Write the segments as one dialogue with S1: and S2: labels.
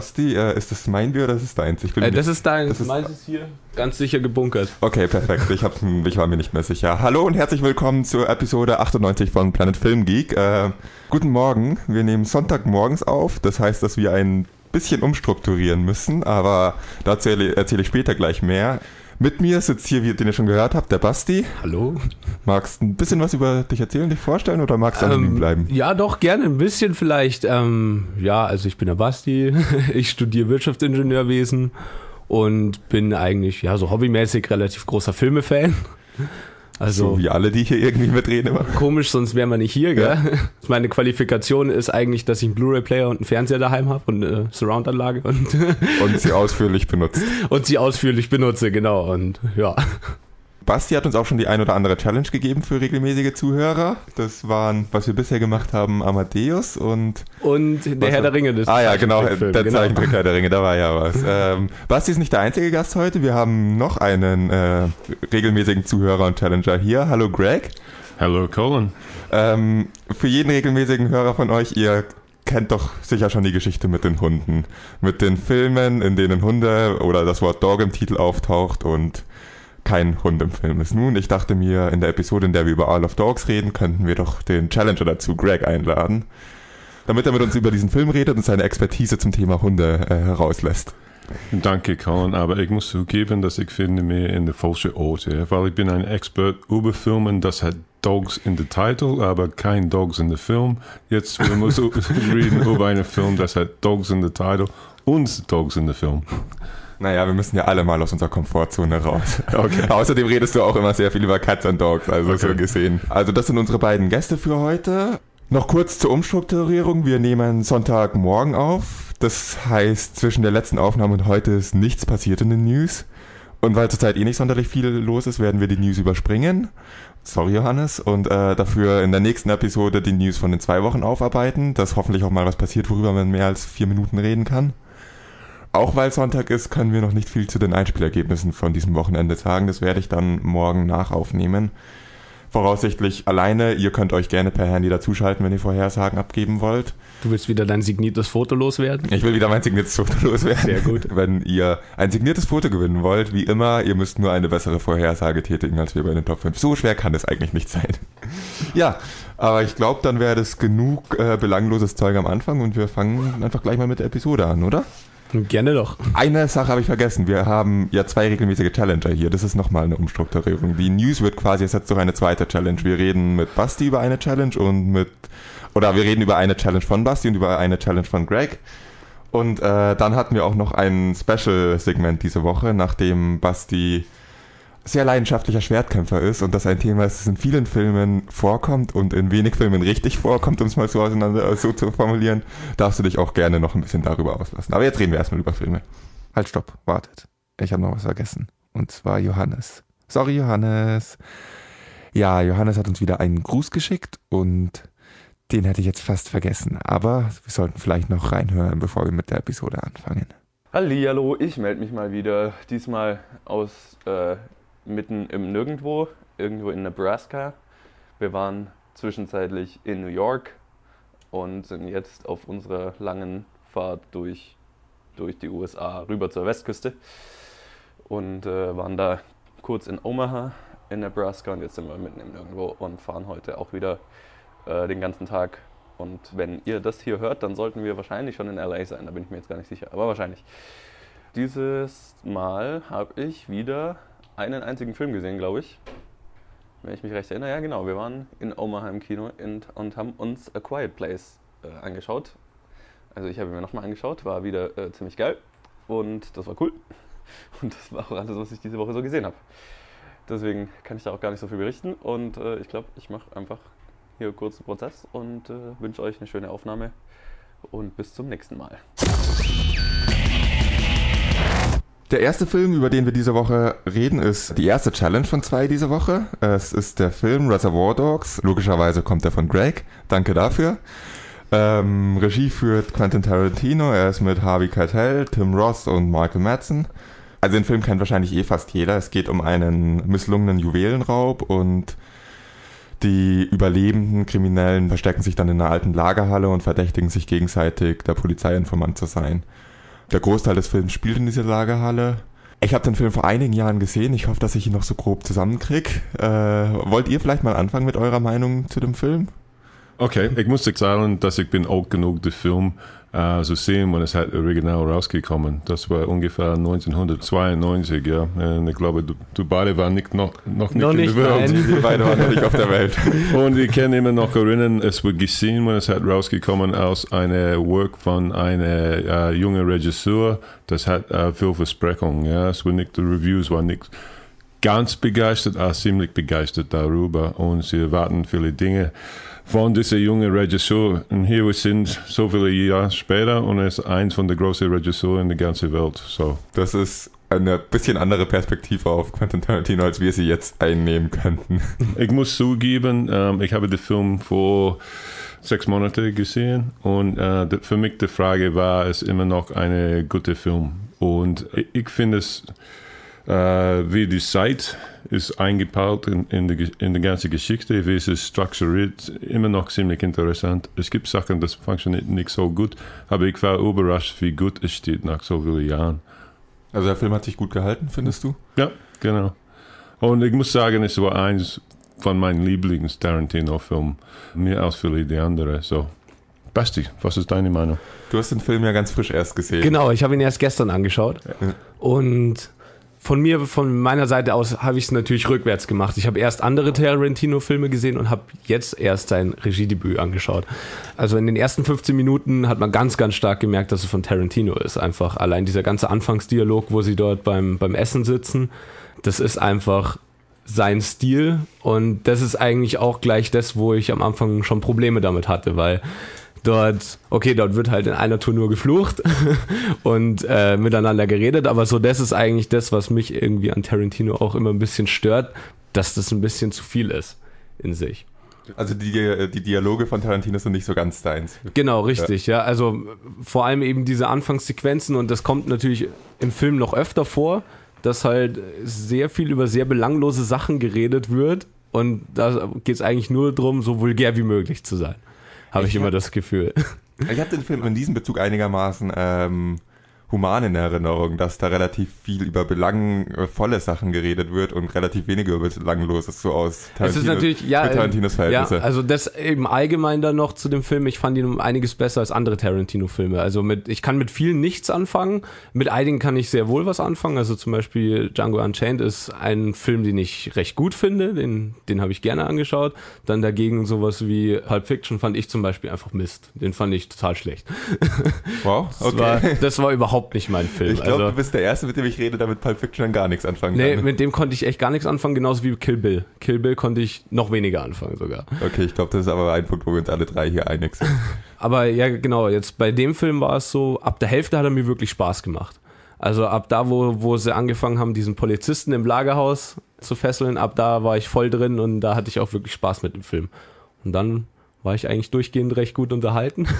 S1: Basti, äh, ist das mein Bier oder ist es deins? Ich
S2: bin äh, das ist dein. Das ist meins ist hier ganz sicher gebunkert.
S1: Okay, perfekt. Ich, hab, ich war mir nicht mehr sicher. Hallo und herzlich willkommen zur Episode 98 von Planet Film Geek. Äh, guten Morgen. Wir nehmen Sonntagmorgens auf. Das heißt, dass wir ein bisschen umstrukturieren müssen, aber dazu erzähle ich später gleich mehr. Mit mir sitzt hier, wie den ihr schon gehört habt, der Basti.
S2: Hallo.
S1: Magst du ein bisschen was über dich erzählen, dich vorstellen oder magst du ähm, anonym bleiben?
S2: Ja, doch, gerne ein bisschen vielleicht. Ähm, ja, also ich bin der Basti. ich studiere Wirtschaftsingenieurwesen und bin eigentlich ja so hobbymäßig relativ großer Filmefan.
S1: Also, so wie alle, die hier irgendwie mitreden immer.
S2: Komisch, sonst wären wir nicht hier, gell? Ja. Meine Qualifikation ist eigentlich, dass ich einen Blu-ray-Player und einen Fernseher daheim habe und eine Surround-Anlage. Und,
S1: und sie ausführlich benutzt.
S2: Und sie ausführlich benutze, genau. Und ja.
S1: Basti hat uns auch schon die ein oder andere Challenge gegeben für regelmäßige Zuhörer. Das waren, was wir bisher gemacht haben, Amadeus und.
S2: Und der Herr der Ringe.
S1: Das ah ja, genau, der genau. Zeichentrick Herr der Ringe, da war ja was. Ähm, Basti ist nicht der einzige Gast heute. Wir haben noch einen äh, regelmäßigen Zuhörer und Challenger hier. Hallo Greg.
S3: Hallo Colin.
S1: Ähm, für jeden regelmäßigen Hörer von euch, ihr kennt doch sicher schon die Geschichte mit den Hunden. Mit den Filmen, in denen Hunde oder das Wort Dog im Titel auftaucht und kein Hund im Film ist. Nun, ich dachte mir, in der Episode, in der wir über All of Dogs reden, könnten wir doch den Challenger dazu, Greg, einladen, damit er mit uns über diesen Film redet und seine Expertise zum Thema Hunde äh, herauslässt.
S3: Danke, Colin, aber ich muss zugeben, dass ich finde mir in der falschen Orte, weil ich bin ein Expert über Filmen, das hat Dogs in the Title, aber kein Dogs in the Film. Jetzt wir müssen reden über einen Film, das hat Dogs in the Title und Dogs in the Film.
S1: Naja, wir müssen ja alle mal aus unserer Komfortzone raus. Okay. Außerdem redest du auch immer sehr viel über Cats and Dogs, also okay. so gesehen. Also das sind unsere beiden Gäste für heute. Noch kurz zur Umstrukturierung. Wir nehmen Sonntagmorgen auf. Das heißt, zwischen der letzten Aufnahme und heute ist nichts passiert in den News. Und weil zurzeit eh nicht sonderlich viel los ist, werden wir die News überspringen. Sorry, Johannes. Und äh, dafür in der nächsten Episode die News von den zwei Wochen aufarbeiten, dass hoffentlich auch mal was passiert, worüber man mehr als vier Minuten reden kann. Auch weil Sonntag ist, können wir noch nicht viel zu den Einspielergebnissen von diesem Wochenende sagen. Das werde ich dann morgen nachaufnehmen. Voraussichtlich alleine. Ihr könnt euch gerne per Handy dazuschalten, wenn ihr Vorhersagen abgeben wollt.
S2: Du willst wieder dein signiertes Foto loswerden?
S1: Ich will wieder mein signiertes Foto loswerden.
S2: Sehr gut.
S1: Wenn ihr ein signiertes Foto gewinnen wollt, wie immer, ihr müsst nur eine bessere Vorhersage tätigen als wir bei den Top 5. So schwer kann es eigentlich nicht sein. ja, aber ich glaube, dann wäre das genug äh, belangloses Zeug am Anfang und wir fangen einfach gleich mal mit der Episode an, oder?
S2: Gerne doch.
S1: Eine Sache habe ich vergessen. Wir haben ja zwei regelmäßige Challenger hier. Das ist nochmal eine Umstrukturierung. Die News wird quasi ersetzt durch eine zweite Challenge. Wir reden mit Basti über eine Challenge und mit, oder wir reden über eine Challenge von Basti und über eine Challenge von Greg. Und äh, dann hatten wir auch noch ein Special-Segment diese Woche, nachdem Basti sehr leidenschaftlicher Schwertkämpfer ist und das ein Thema ist, das in vielen Filmen vorkommt und in wenig Filmen richtig vorkommt, um es mal so auseinander so zu formulieren, darfst du dich auch gerne noch ein bisschen darüber auslassen. Aber jetzt reden wir erstmal über Filme. Halt, stopp, wartet. Ich habe noch was vergessen. Und zwar Johannes. Sorry, Johannes. Ja, Johannes hat uns wieder einen Gruß geschickt und den hätte ich jetzt fast vergessen. Aber wir sollten vielleicht noch reinhören, bevor wir mit der Episode anfangen.
S4: Hallihallo, ich melde mich mal wieder. Diesmal aus äh, mitten im Nirgendwo, irgendwo in Nebraska. Wir waren zwischenzeitlich in New York und sind jetzt auf unserer langen Fahrt durch, durch die USA rüber zur Westküste und äh, waren da kurz in Omaha in Nebraska und jetzt sind wir mitten im Nirgendwo und fahren heute auch wieder äh, den ganzen Tag. Und wenn ihr das hier hört, dann sollten wir wahrscheinlich schon in LA sein, da bin ich mir jetzt gar nicht sicher, aber wahrscheinlich. Dieses Mal habe ich wieder einen einzigen Film gesehen, glaube ich. Wenn ich mich recht erinnere. Ja, genau. Wir waren in Omaha im Kino und, haben uns A Quiet Place äh, angeschaut. Also ich habe mir nochmal angeschaut, war wieder äh, ziemlich geil und das war cool. Und das war auch alles, was ich diese Woche so gesehen habe. Deswegen kann ich da auch gar nicht so viel berichten und äh, ich glaube, ich mache einfach hier kurz einen Prozess und äh, wünsche euch eine schöne Aufnahme und bis zum nächsten Mal.
S1: Der erste Film, über den wir diese Woche reden, ist die erste Challenge von zwei diese Woche. Es ist der Film Reservoir Dogs. Logischerweise kommt er von Greg. Danke dafür. Ähm, Regie führt Quentin Tarantino. Er ist mit Harvey Keitel, Tim Ross und Michael Madsen. Also den Film kennt wahrscheinlich eh fast jeder. Es geht um einen misslungenen Juwelenraub und die überlebenden Kriminellen verstecken sich dann in einer alten Lagerhalle und verdächtigen sich gegenseitig, der Polizeiinformant zu sein. Der Großteil des Films spielt in dieser Lagerhalle. Ich habe den Film vor einigen Jahren gesehen. Ich hoffe, dass ich ihn noch so grob zusammenkriege. Äh, wollt ihr vielleicht mal anfangen mit eurer Meinung zu dem Film?
S3: Okay, ich muss sagen, dass ich bin alt genug, den Film äh, zu sehen, wenn es halt original rausgekommen. Das war ungefähr 1992, ja. Und ich glaube, du, du beide waren nicht, noch, noch nicht
S2: Noch
S3: in
S2: nicht,
S3: der Welt.
S2: nein.
S1: Wir beide waren noch nicht auf der Welt.
S3: Und ich kann immer noch erinnern, es wurde gesehen, wenn es hat rausgekommen aus einer Work von einem äh, jungen Regisseur. Das hat äh, viel Versprechung. Ja, es war nicht die Reviews waren nicht ganz begeistert, aber ziemlich begeistert darüber. Und sie erwarten viele Dinge von dieser jungen Regisseur. Und hier wir sind so viele Jahre später und er ist eins von den größten Regisseuren in der ganzen Welt. So.
S1: Das ist eine bisschen andere Perspektive auf Quentin Tarantino, als wir sie jetzt einnehmen könnten.
S3: Ich muss zugeben, ähm, ich habe den Film vor sechs Monaten gesehen und äh, für mich die Frage war, es immer noch ein guter Film. Und ich, ich finde es, äh, wie die Zeit ist eingebaut in, in, die, in die ganze Geschichte, wie es ist strukturiert, immer noch ziemlich interessant. Es gibt Sachen, das funktioniert nicht so gut, aber ich war überrascht, wie gut es steht nach so vielen Jahren.
S1: Also der Film hat sich gut gehalten, findest du?
S3: Ja, genau. Und ich muss sagen, es war eins von meinen Lieblings-Tarantino-Filmen. Mehr als viele die andere. So. Basti, was ist deine Meinung?
S1: Du hast den Film ja ganz frisch erst gesehen.
S2: Genau, ich habe ihn erst gestern angeschaut. Und von mir, von meiner Seite aus, habe ich es natürlich rückwärts gemacht. Ich habe erst andere Tarantino-Filme gesehen und habe jetzt erst sein Regiedebüt angeschaut. Also in den ersten 15 Minuten hat man ganz, ganz stark gemerkt, dass es von Tarantino ist. Einfach allein dieser ganze Anfangsdialog, wo sie dort beim, beim Essen sitzen, das ist einfach sein Stil. Und das ist eigentlich auch gleich das, wo ich am Anfang schon Probleme damit hatte, weil dort, okay, dort wird halt in einer Tour nur geflucht und äh, miteinander geredet, aber so das ist eigentlich das, was mich irgendwie an Tarantino auch immer ein bisschen stört, dass das ein bisschen zu viel ist in sich.
S1: Also die, die Dialoge von Tarantino sind nicht so ganz deins.
S2: Genau, richtig, ja. Also vor allem eben diese Anfangssequenzen und das kommt natürlich im Film noch öfter vor, dass halt sehr viel über sehr belanglose Sachen geredet wird und da geht es eigentlich nur darum, so vulgär wie möglich zu sein. Habe ich
S1: Ich
S2: immer
S1: hab-
S2: das Gefühl.
S1: Ich habe den Film in diesem Bezug einigermaßen ähm, human in Erinnerung, dass da relativ viel über belangvolle Sachen geredet wird und relativ weniger über belangloses, so aus
S2: Es ist natürlich, ja,
S1: für Tarantinos
S2: ja,
S1: Verhältnisse.
S2: also das eben allgemein dann noch zu dem Film. Ich fand ihn um einiges besser als andere Tarantino-Filme. Also mit, ich kann mit vielen nichts anfangen. Mit einigen kann ich sehr wohl was anfangen. Also zum Beispiel Django Unchained ist ein Film, den ich recht gut finde. Den, den habe ich gerne angeschaut. Dann dagegen sowas wie Pulp Fiction fand ich zum Beispiel einfach Mist. Den fand ich total schlecht.
S1: wow,
S2: Das,
S1: okay.
S2: war, das war überhaupt nicht mein Film.
S1: ich glaube,
S2: also,
S1: du bist der Erste, mit dem ich rede, der mit Pulp Fiction dann gar nichts anfangen
S2: nee,
S1: kann.
S2: mit dem konnte ich echt gar nichts anfangen, genauso wie Kill Bill. Kill Bill konnte ich noch weniger anfangen sogar.
S1: Okay, ich glaube, das ist aber ein Punkt, wo wir uns alle drei hier einig sind.
S2: Aber ja, genau, jetzt bei dem Film war es so, ab der Hälfte hat er mir wirklich Spaß gemacht. Also ab da, wo, wo sie angefangen haben, diesen Polizisten im Lagerhaus zu fesseln, ab da war ich voll drin und da hatte ich auch wirklich Spaß mit dem Film. Und dann war ich eigentlich durchgehend recht gut unterhalten.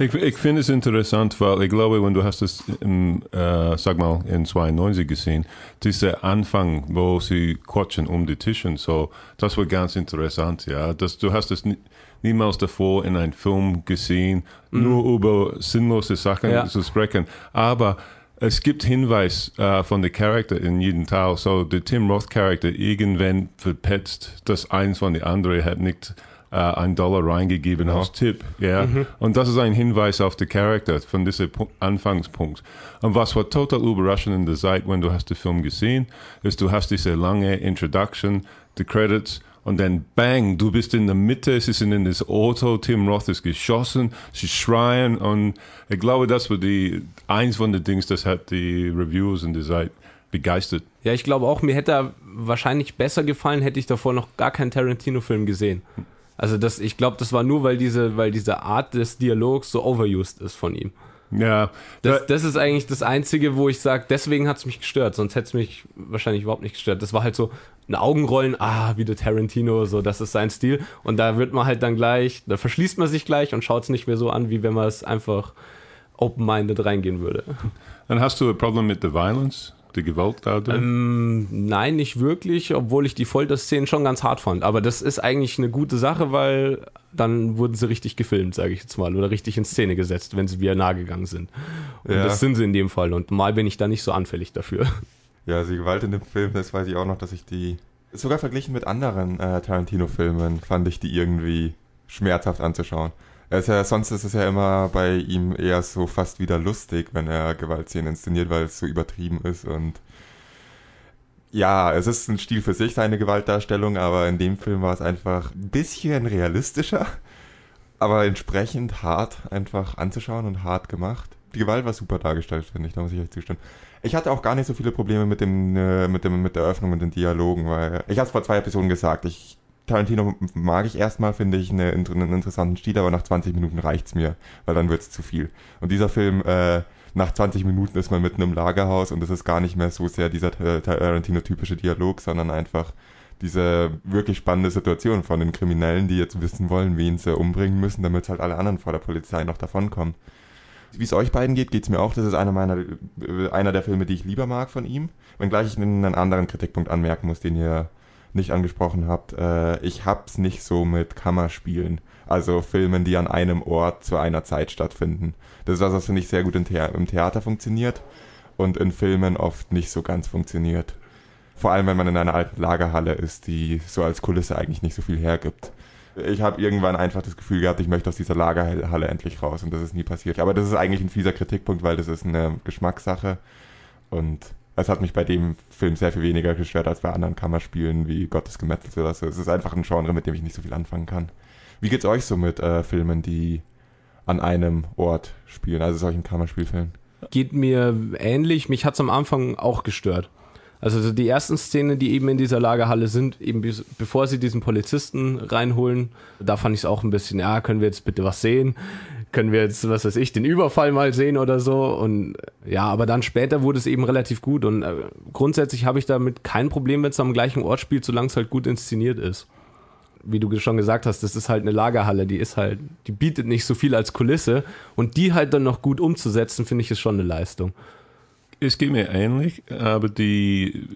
S3: Ich, ich finde es interessant, weil ich glaube, wenn du hast es im, äh, sag mal, in 92 gesehen, dieser Anfang, wo sie quatschen um die Tischen, so, das war ganz interessant, ja. Das, du hast es nie, niemals davor in einem Film gesehen, nur über sinnlose Sachen
S2: Ja.
S3: zu sprechen. Aber es gibt Hinweis äh, von der Charakter in jedem Teil. So, der Tim Roth Charakter irgendwann verpetzt, dass eins von den anderen hat nicht äh, ein Dollar reingegeben als Tipp. Ja? Und das ist ein Hinweis auf den Charakter von diesem Pu- Anfangspunkt. Und was war total überraschend in der Zeit, wenn du hast den Film gesehen, ist, du hast diese lange Introduction, die Credits, und dann bang, du bist in der Mitte, sie sind in das Auto, Tim Roth ist geschossen, sie schreien und ich glaube, das war die, eins von den Dings, das hat die Reviews in der Zeit begeistert.
S2: Ja, ich glaube auch, mir hätte er wahrscheinlich besser gefallen, hätte ich davor noch gar keinen Tarantino-Film gesehen. Also das, ich glaube, das war nur, weil diese, weil diese Art des Dialogs so overused ist von ihm.
S3: Ja,
S2: Das,
S3: da-
S2: das ist eigentlich das Einzige, wo ich sage, deswegen hat es mich gestört, sonst hätte es mich wahrscheinlich überhaupt nicht gestört. Das war halt so ein Augenrollen, ah, wieder Tarantino, so, das ist sein Stil. Und da wird man halt dann gleich, da verschließt man sich gleich und schaut es nicht mehr so an, wie wenn man es einfach open-minded reingehen würde.
S3: Dann hast du ein Problem mit der Violence. Die Gewalt da drin?
S2: Ähm, nein, nicht wirklich, obwohl ich die Folterszenen schon ganz hart fand. Aber das ist eigentlich eine gute Sache, weil dann wurden sie richtig gefilmt, sage ich jetzt mal, oder richtig in Szene gesetzt, wenn sie wieder nahe gegangen sind. Und
S1: Ja.
S2: das sind sie in dem Fall. Und mal bin ich da nicht so anfällig dafür.
S1: Ja, also die Gewalt in dem Film, das weiß ich auch noch, dass ich die. Sogar verglichen mit anderen äh, Tarantino-Filmen fand ich die irgendwie schmerzhaft anzuschauen. Er ist ja, sonst ist es ja immer bei ihm eher so fast wieder lustig, wenn er Gewaltszenen inszeniert, weil es so übertrieben ist und ja, es ist ein Stil für sich, seine Gewaltdarstellung, aber in dem Film war es einfach ein bisschen realistischer, aber entsprechend hart einfach anzuschauen und hart gemacht. Die Gewalt war super dargestellt, finde ich, da muss ich euch zustimmen. Ich hatte auch gar nicht so viele Probleme mit dem, äh, mit dem, mit der Öffnung und den Dialogen, weil ich habe es vor zwei Episoden gesagt. Ich Tarantino mag ich erstmal, finde ich, eine, einen interessanten Stil, aber nach 20 Minuten reicht's mir, weil dann wird's zu viel. Und dieser Film, äh, nach 20 Minuten ist man mitten im Lagerhaus und es ist gar nicht mehr so sehr dieser Ta- Tarantino-typische Dialog, sondern einfach diese wirklich spannende Situation von den Kriminellen, die jetzt wissen wollen, wen sie umbringen müssen, damit halt alle anderen vor der Polizei noch davonkommen. Wie es euch beiden geht, geht's mir auch. Das ist einer meiner, äh, einer der Filme, die ich lieber mag von ihm. Wenngleich ich einen anderen Kritikpunkt anmerken muss, den ihr nicht angesprochen habt. Äh, ich hab's nicht so mit Kammerspielen. Also Filmen, die an einem Ort zu einer Zeit stattfinden. Das ist was, was finde ich sehr gut im, Thea im Theater funktioniert und in Filmen oft nicht so ganz funktioniert. Vor allem, wenn man in einer alten Lagerhalle ist, die so als Kulisse eigentlich nicht so viel hergibt. Ich habe irgendwann einfach das Gefühl gehabt, ich möchte aus dieser Lagerhalle endlich raus und das ist nie passiert. Aber das ist eigentlich ein fieser Kritikpunkt, weil das ist eine Geschmackssache und es hat mich bei dem Film sehr viel weniger gestört als bei anderen Kammerspielen wie Gottes Gemetzels oder so. Es ist einfach ein Genre, mit dem ich nicht so viel anfangen kann. Wie geht's euch so mit äh, Filmen, die an einem Ort spielen, also solchen Kammerspielfilmen?
S2: Geht mir ähnlich. Mich hat's am Anfang auch gestört. Also so die ersten Szenen, die eben in dieser Lagerhalle sind, eben bevor sie diesen Polizisten reinholen, da fand ich es auch ein bisschen, ja, können wir jetzt bitte was sehen? Können wir jetzt, was weiß ich, den Überfall mal sehen oder so? Und ja, aber dann später wurde es eben relativ gut und äh, grundsätzlich habe ich damit kein Problem, wenn es am gleichen Ort spielt, solange es halt gut inszeniert ist. Wie du schon gesagt hast, das ist halt eine Lagerhalle, die ist halt, die bietet nicht so viel als Kulisse und die halt dann noch gut umzusetzen, finde ich, ist schon eine Leistung.
S3: Es geht mir ähnlich, aber die,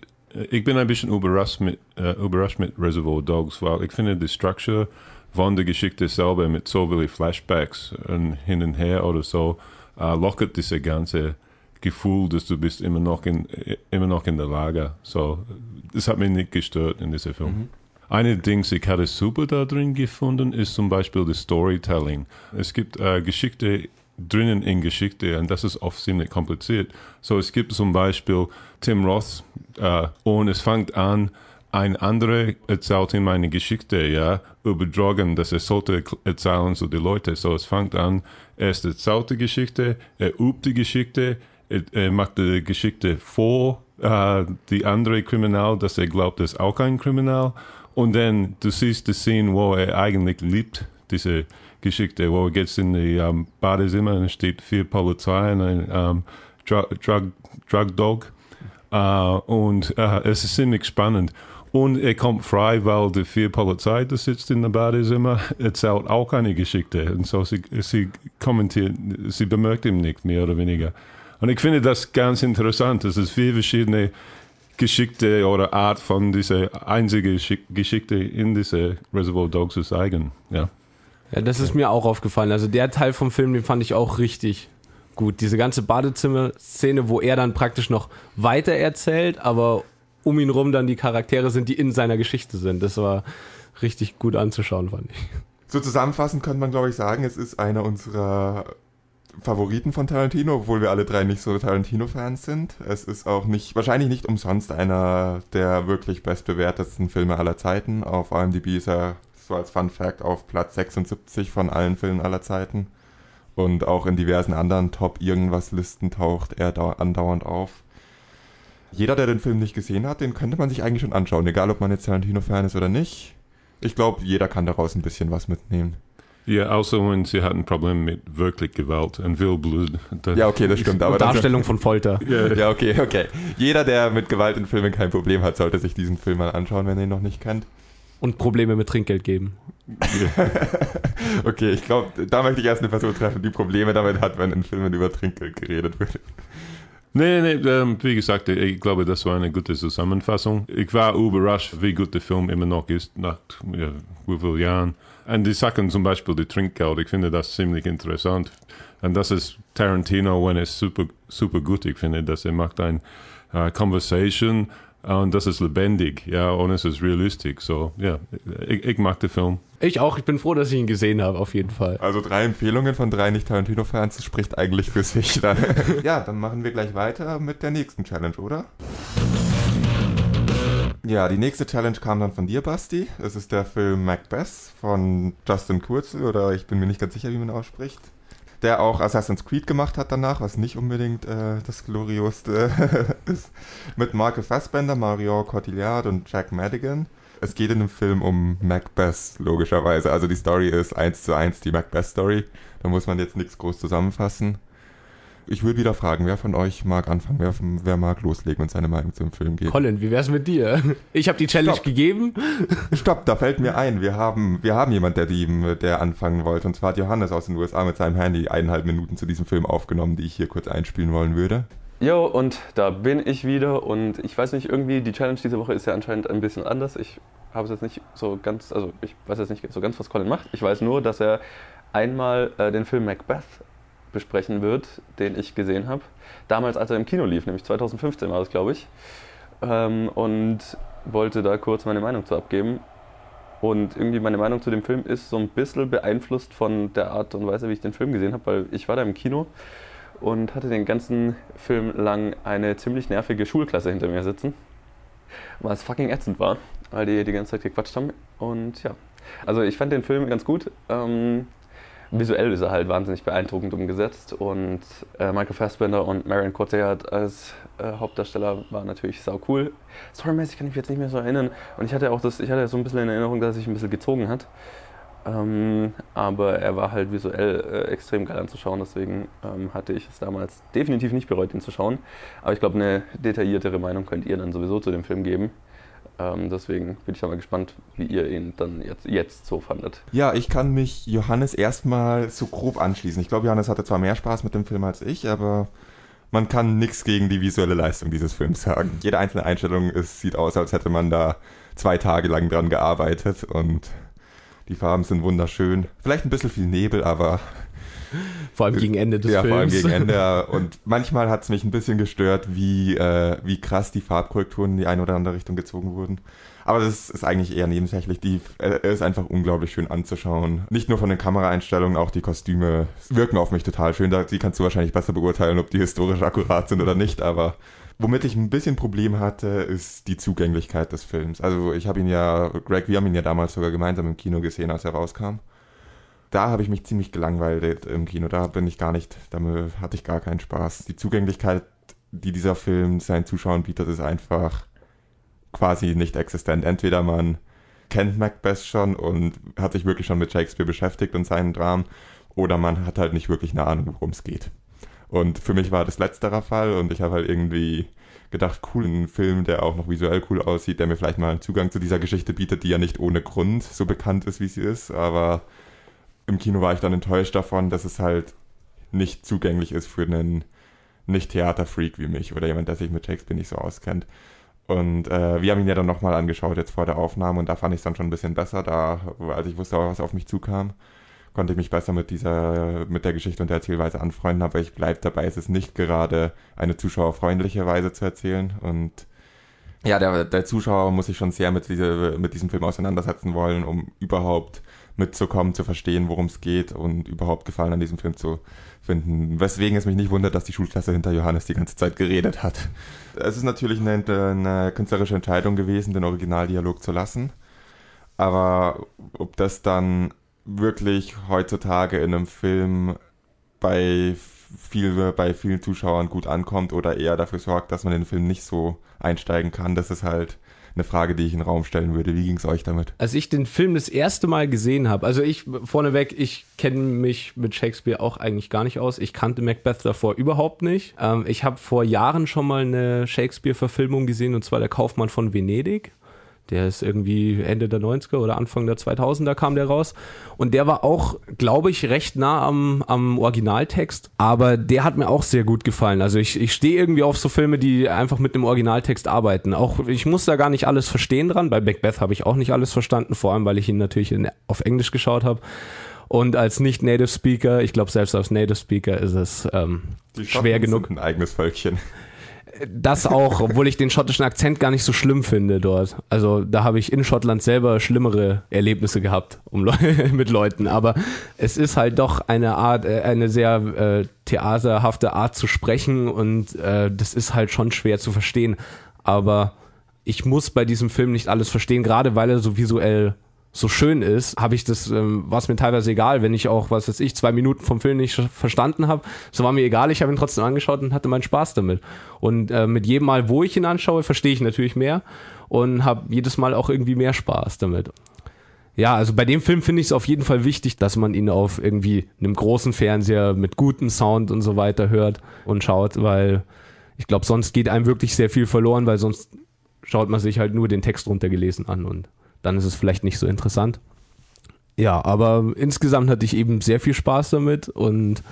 S3: ich bin ein bisschen überrascht mit, äh, überrascht mit Reservoir Dogs, weil ich finde die Structure von der Geschichte selber mit so viele Flashbacks und hin und her oder so, äh, lockert diese ganze Gefühl, dass du bist immer noch in, immer noch in der Lager. So, das hat mich nicht gestört in diesem Film. Eine Ding, ich hatte super da drin gefunden, ist zum Beispiel das Storytelling. Es gibt äh, Geschichte drinnen in Geschichte und das ist oft ziemlich kompliziert. So, es gibt zum Beispiel Tim Roth äh, und es fängt an, ein anderer erzählt ihm eine Geschichte, ja, über Drogen, dass er sollte erzählen zu den Leuten. So, es fängt an, er erzählt die Geschichte, er übt die Geschichte, er, er macht die Geschichte vor äh, die andere Kriminal, dass er glaubt, er ist auch ein Kriminal. Und dann, du siehst die Szene, wo er eigentlich liebt, diese Geschichte, wo er geht in die um, Badezimmer und steht vier Polizei und ein um, Drug, Drug, Drug Dog. Uh, und uh, es ist ziemlich spannend. Und er kommt frei, weil die vier Polizei, die sitzt in der Badezimmer, erzählt auch eine Geschichte. Und so sie, sie kommentiert, sie bemerkt ihn nicht, mehr oder weniger. Und ich finde das ganz interessant. Es ist vier verschiedene Geschichte oder Art von dieser einzige Geschichte in dieser Reservoir Dogs zu zeigen. Ja.
S2: Ja, das ist mir auch aufgefallen. Also der Teil vom Film, den fand ich auch richtig gut. Diese ganze Badezimmer-Szene, wo er dann praktisch noch weiter erzählt, aber um ihn rum dann die Charaktere sind, die in seiner Geschichte sind. Das war richtig gut anzuschauen, fand ich.
S1: So zusammenfassend könnte man, glaube ich, sagen, es ist einer unserer Favoriten von Tarantino, obwohl wir alle drei nicht so Tarantino-Fans sind. Es ist auch nicht, wahrscheinlich nicht umsonst einer der wirklich bestbewertetsten Filme aller Zeiten. Auf IMDb ist er so als Fun Fact auf Platz 76 von allen Filmen aller Zeiten. Und auch in diversen anderen Top-Irgendwas-Listen taucht er andauernd auf. Jeder, der den Film nicht gesehen hat, den könnte man sich eigentlich schon anschauen, egal ob man jetzt Tarantino-Fan ist oder nicht. Ich glaube, jeder kann daraus ein bisschen was mitnehmen.
S3: Ja, außer wenn sie hat ein Problem mit wirklich Gewalt und will Blut.
S1: Ja, okay, das stimmt. Aber
S2: Darstellung von Folter.
S3: Ja.
S1: Ja, okay, okay. Jeder, der mit Gewalt in Filmen kein Problem hat, sollte sich diesen Film mal anschauen, wenn er ihn noch nicht kennt.
S2: Und Probleme mit Trinkgeld geben.
S1: okay, ich glaube, da möchte ich erst eine Person treffen, die Probleme damit hat, wenn in Filmen über Trinkgeld geredet wird.
S3: Nee, nee, ähm, wie gesagt, ich glaube, das war eine gute Zusammenfassung. Ich war überrascht, wie gut der Film immer noch ist, nach ja, wie vielen Jahren. Und die Sachen zum Beispiel, die Trinkgeld, ich finde das ziemlich interessant. Und das ist Tarantino, wenn es super, super gut. Ich finde, dass er macht ein uh, Conversation und das ist lebendig, ja, und es ist realistisch. So, ja, ich, ich mag den Film.
S2: Ich auch, ich bin froh, dass ich ihn gesehen habe, auf jeden Fall.
S1: Also drei Empfehlungen von drei Nicht-Tarantino-Fans, das spricht eigentlich für sich. Dann. ja, dann machen wir gleich weiter mit der nächsten Challenge, oder? Ja, die nächste Challenge kam dann von dir, Basti. Es ist der Film Macbeth von Justin Kurzel, oder ich bin mir nicht ganz sicher, wie man ausspricht der auch Assassin's Creed gemacht hat danach, was nicht unbedingt äh, das glorioste ist, mit Michael Fassbender, Mario Cotillard und Jack Madigan. Es geht in dem Film um Macbeth, logischerweise. Also die Story ist eins zu eins die Macbeth-Story. Da muss man jetzt nichts groß zusammenfassen. Ich würde wieder fragen, wer von euch mag anfangen? Wer, wer mag loslegen und seine Meinung zum Film geben?
S2: Colin, wie wär's mit dir? Ich habe die Challenge Stopp. gegeben.
S1: Stopp, da fällt mir ein. Wir haben, wir haben jemand, der, die, der anfangen wollte. Und zwar hat Johannes aus den USA mit seinem Handy eineinhalb Minuten zu diesem Film aufgenommen, die ich hier kurz einspielen wollen würde.
S4: Jo, und da bin ich wieder. Und ich weiß nicht, irgendwie, die Challenge diese Woche ist ja anscheinend ein bisschen anders. Ich habe es jetzt nicht so ganz, also ich weiß jetzt nicht so ganz, was Colin macht. Ich weiß nur, dass er einmal äh, den Film Macbeth besprechen wird, den ich gesehen habe. Damals, als er im Kino lief, nämlich 2015 war das, glaube ich. Ähm, und wollte da kurz meine Meinung zu abgeben. Und irgendwie meine Meinung zu dem Film ist so ein bisschen beeinflusst von der Art und Weise, wie ich den Film gesehen habe, weil ich war da im Kino und hatte den ganzen Film lang eine ziemlich nervige Schulklasse hinter mir sitzen, was fucking ätzend war, weil die die ganze Zeit gequatscht haben. Und ja, also ich fand den Film ganz gut. Ähm, visuell ist er halt wahnsinnig beeindruckend umgesetzt und äh, Michael Fassbender und Marion Cotillard als äh, Hauptdarsteller war natürlich sau cool. Storymäßig kann ich mich jetzt nicht mehr so erinnern und ich hatte auch das, ich hatte so ein bisschen in Erinnerung, dass er sich ein bisschen gezogen hat. Ähm, aber er war halt visuell äh, extrem geil anzuschauen, deswegen ähm, hatte ich es damals definitiv nicht bereut, ihn zu schauen. Aber ich glaube, eine detailliertere Meinung könnt ihr dann sowieso zu dem Film geben. Ähm, deswegen bin ich da mal gespannt, wie ihr ihn dann jetzt, jetzt so fandet.
S1: Ja, ich kann mich Johannes erstmal so grob anschließen. Ich glaube, Johannes hatte zwar mehr Spaß mit dem Film als ich, aber man kann nichts gegen die visuelle Leistung dieses Films sagen. Jede einzelne Einstellung ist, sieht aus, als hätte man da zwei Tage lang dran gearbeitet und die Farben sind wunderschön. Vielleicht ein bisschen viel Nebel, aber
S2: vor allem gegen Ende des
S1: ja,
S2: Films.
S1: Ja, vor allem gegen Ende. Und manchmal hat es mich ein bisschen gestört, wie, äh, wie krass die Farbkorrekturen in die eine oder andere Richtung gezogen wurden. Aber das ist eigentlich eher nebensächlich. Die, er ist einfach unglaublich schön anzuschauen. Nicht nur von den Kameraeinstellungen, auch die Kostüme wirken auf mich total schön. die kannst du wahrscheinlich besser beurteilen, ob die historisch akkurat sind oder nicht. Aber womit ich ein bisschen Problem hatte, ist die Zugänglichkeit des Films. Also ich habe ihn ja, Greg, wir haben ihn ja damals sogar gemeinsam im Kino gesehen, als er rauskam da habe ich mich ziemlich gelangweilt im Kino. Da bin ich gar nicht, damit hatte ich gar keinen Spaß. Die Zugänglichkeit, die dieser Film seinen Zuschauern bietet, ist einfach quasi nicht existent. Entweder man kennt Macbeth schon und hat sich wirklich schon mit Shakespeare beschäftigt und seinen Dramen, oder man hat halt nicht wirklich eine Ahnung, worum es geht. Und für mich war das letzterer Fall und ich habe halt irgendwie gedacht, cool, ein Film, der auch noch visuell cool aussieht, der mir vielleicht mal einen Zugang zu dieser Geschichte bietet, die ja nicht ohne Grund so bekannt ist, wie sie ist, aber im Kino war ich dann enttäuscht davon, dass es halt nicht zugänglich ist für einen Nicht-Theater-Freak wie mich oder jemand, der sich mit Shakespeare nicht so auskennt. Und äh, wir haben ihn ja dann nochmal angeschaut jetzt vor der Aufnahme und da fand ich es dann schon ein bisschen besser, da, als ich wusste, was auf mich zukam, konnte ich mich besser mit dieser, mit der Geschichte und der Erzählweise anfreunden, aber ich bleibe dabei, es ist nicht gerade eine zuschauerfreundliche Weise zu erzählen. Und ja, der, der Zuschauer muss sich schon sehr mit, diese, mit diesem Film auseinandersetzen wollen, um überhaupt mitzukommen, zu verstehen, worum es geht und überhaupt Gefallen an diesem Film zu finden. Weswegen es mich nicht wundert, dass die Schulklasse hinter Johannes die ganze Zeit geredet hat. Es ist natürlich eine, eine künstlerische Entscheidung gewesen, den Originaldialog zu lassen. Aber ob das dann wirklich heutzutage in einem Film bei viel, bei vielen Zuschauern gut ankommt oder eher dafür sorgt, dass man den Film nicht so einsteigen kann, das ist halt eine Frage, die ich in den Raum stellen würde. Wie ging es euch damit?
S2: Als ich den Film das erste Mal gesehen habe, also ich vorneweg, ich kenne mich mit Shakespeare auch eigentlich gar nicht aus. Ich kannte Macbeth davor überhaupt nicht. Ähm, ich habe vor Jahren schon mal eine Shakespeare-Verfilmung gesehen und zwar Der Kaufmann von Venedig. Der ist irgendwie Ende der 90er oder Anfang der 2000er kam der raus. Und der war auch, glaube ich, recht nah am, am Originaltext. Aber der hat mir auch sehr gut gefallen. Also ich, ich stehe irgendwie auf so Filme, die einfach mit dem Originaltext arbeiten. Auch ich muss da gar nicht alles verstehen dran. Bei Macbeth habe ich auch nicht alles verstanden, vor allem weil ich ihn natürlich in, auf Englisch geschaut habe. Und als nicht-Native Speaker, ich glaube selbst als Native Speaker ist es ähm, schwer genug.
S1: Ein eigenes Völkchen.
S2: Das auch, obwohl ich den schottischen Akzent gar nicht so schlimm finde dort. Also da habe ich in Schottland selber schlimmere Erlebnisse gehabt um mit Leuten. Aber es ist halt doch eine Art, äh, eine sehr äh, theaterhafte Art zu sprechen und äh, das ist halt schon schwer zu verstehen. Aber ich muss bei diesem Film nicht alles verstehen, gerade weil er so visuell so schön ist, habe ich das, ähm, war es mir teilweise egal, wenn ich auch, was weiß ich, zwei Minuten vom Film nicht verstanden habe. So war mir egal, ich habe ihn trotzdem angeschaut und hatte meinen Spaß damit. Und äh, mit jedem Mal, wo ich ihn anschaue, verstehe ich natürlich mehr und habe jedes Mal auch irgendwie mehr Spaß damit. Ja, also bei dem Film finde ich es auf jeden Fall wichtig, dass man ihn auf irgendwie einem großen Fernseher mit gutem Sound und so weiter hört und schaut, weil ich glaube, sonst geht einem wirklich sehr viel verloren, weil sonst schaut man sich halt nur den Text runtergelesen an und dann ist es vielleicht nicht so interessant. Ja, aber insgesamt hatte ich eben sehr viel Spaß damit und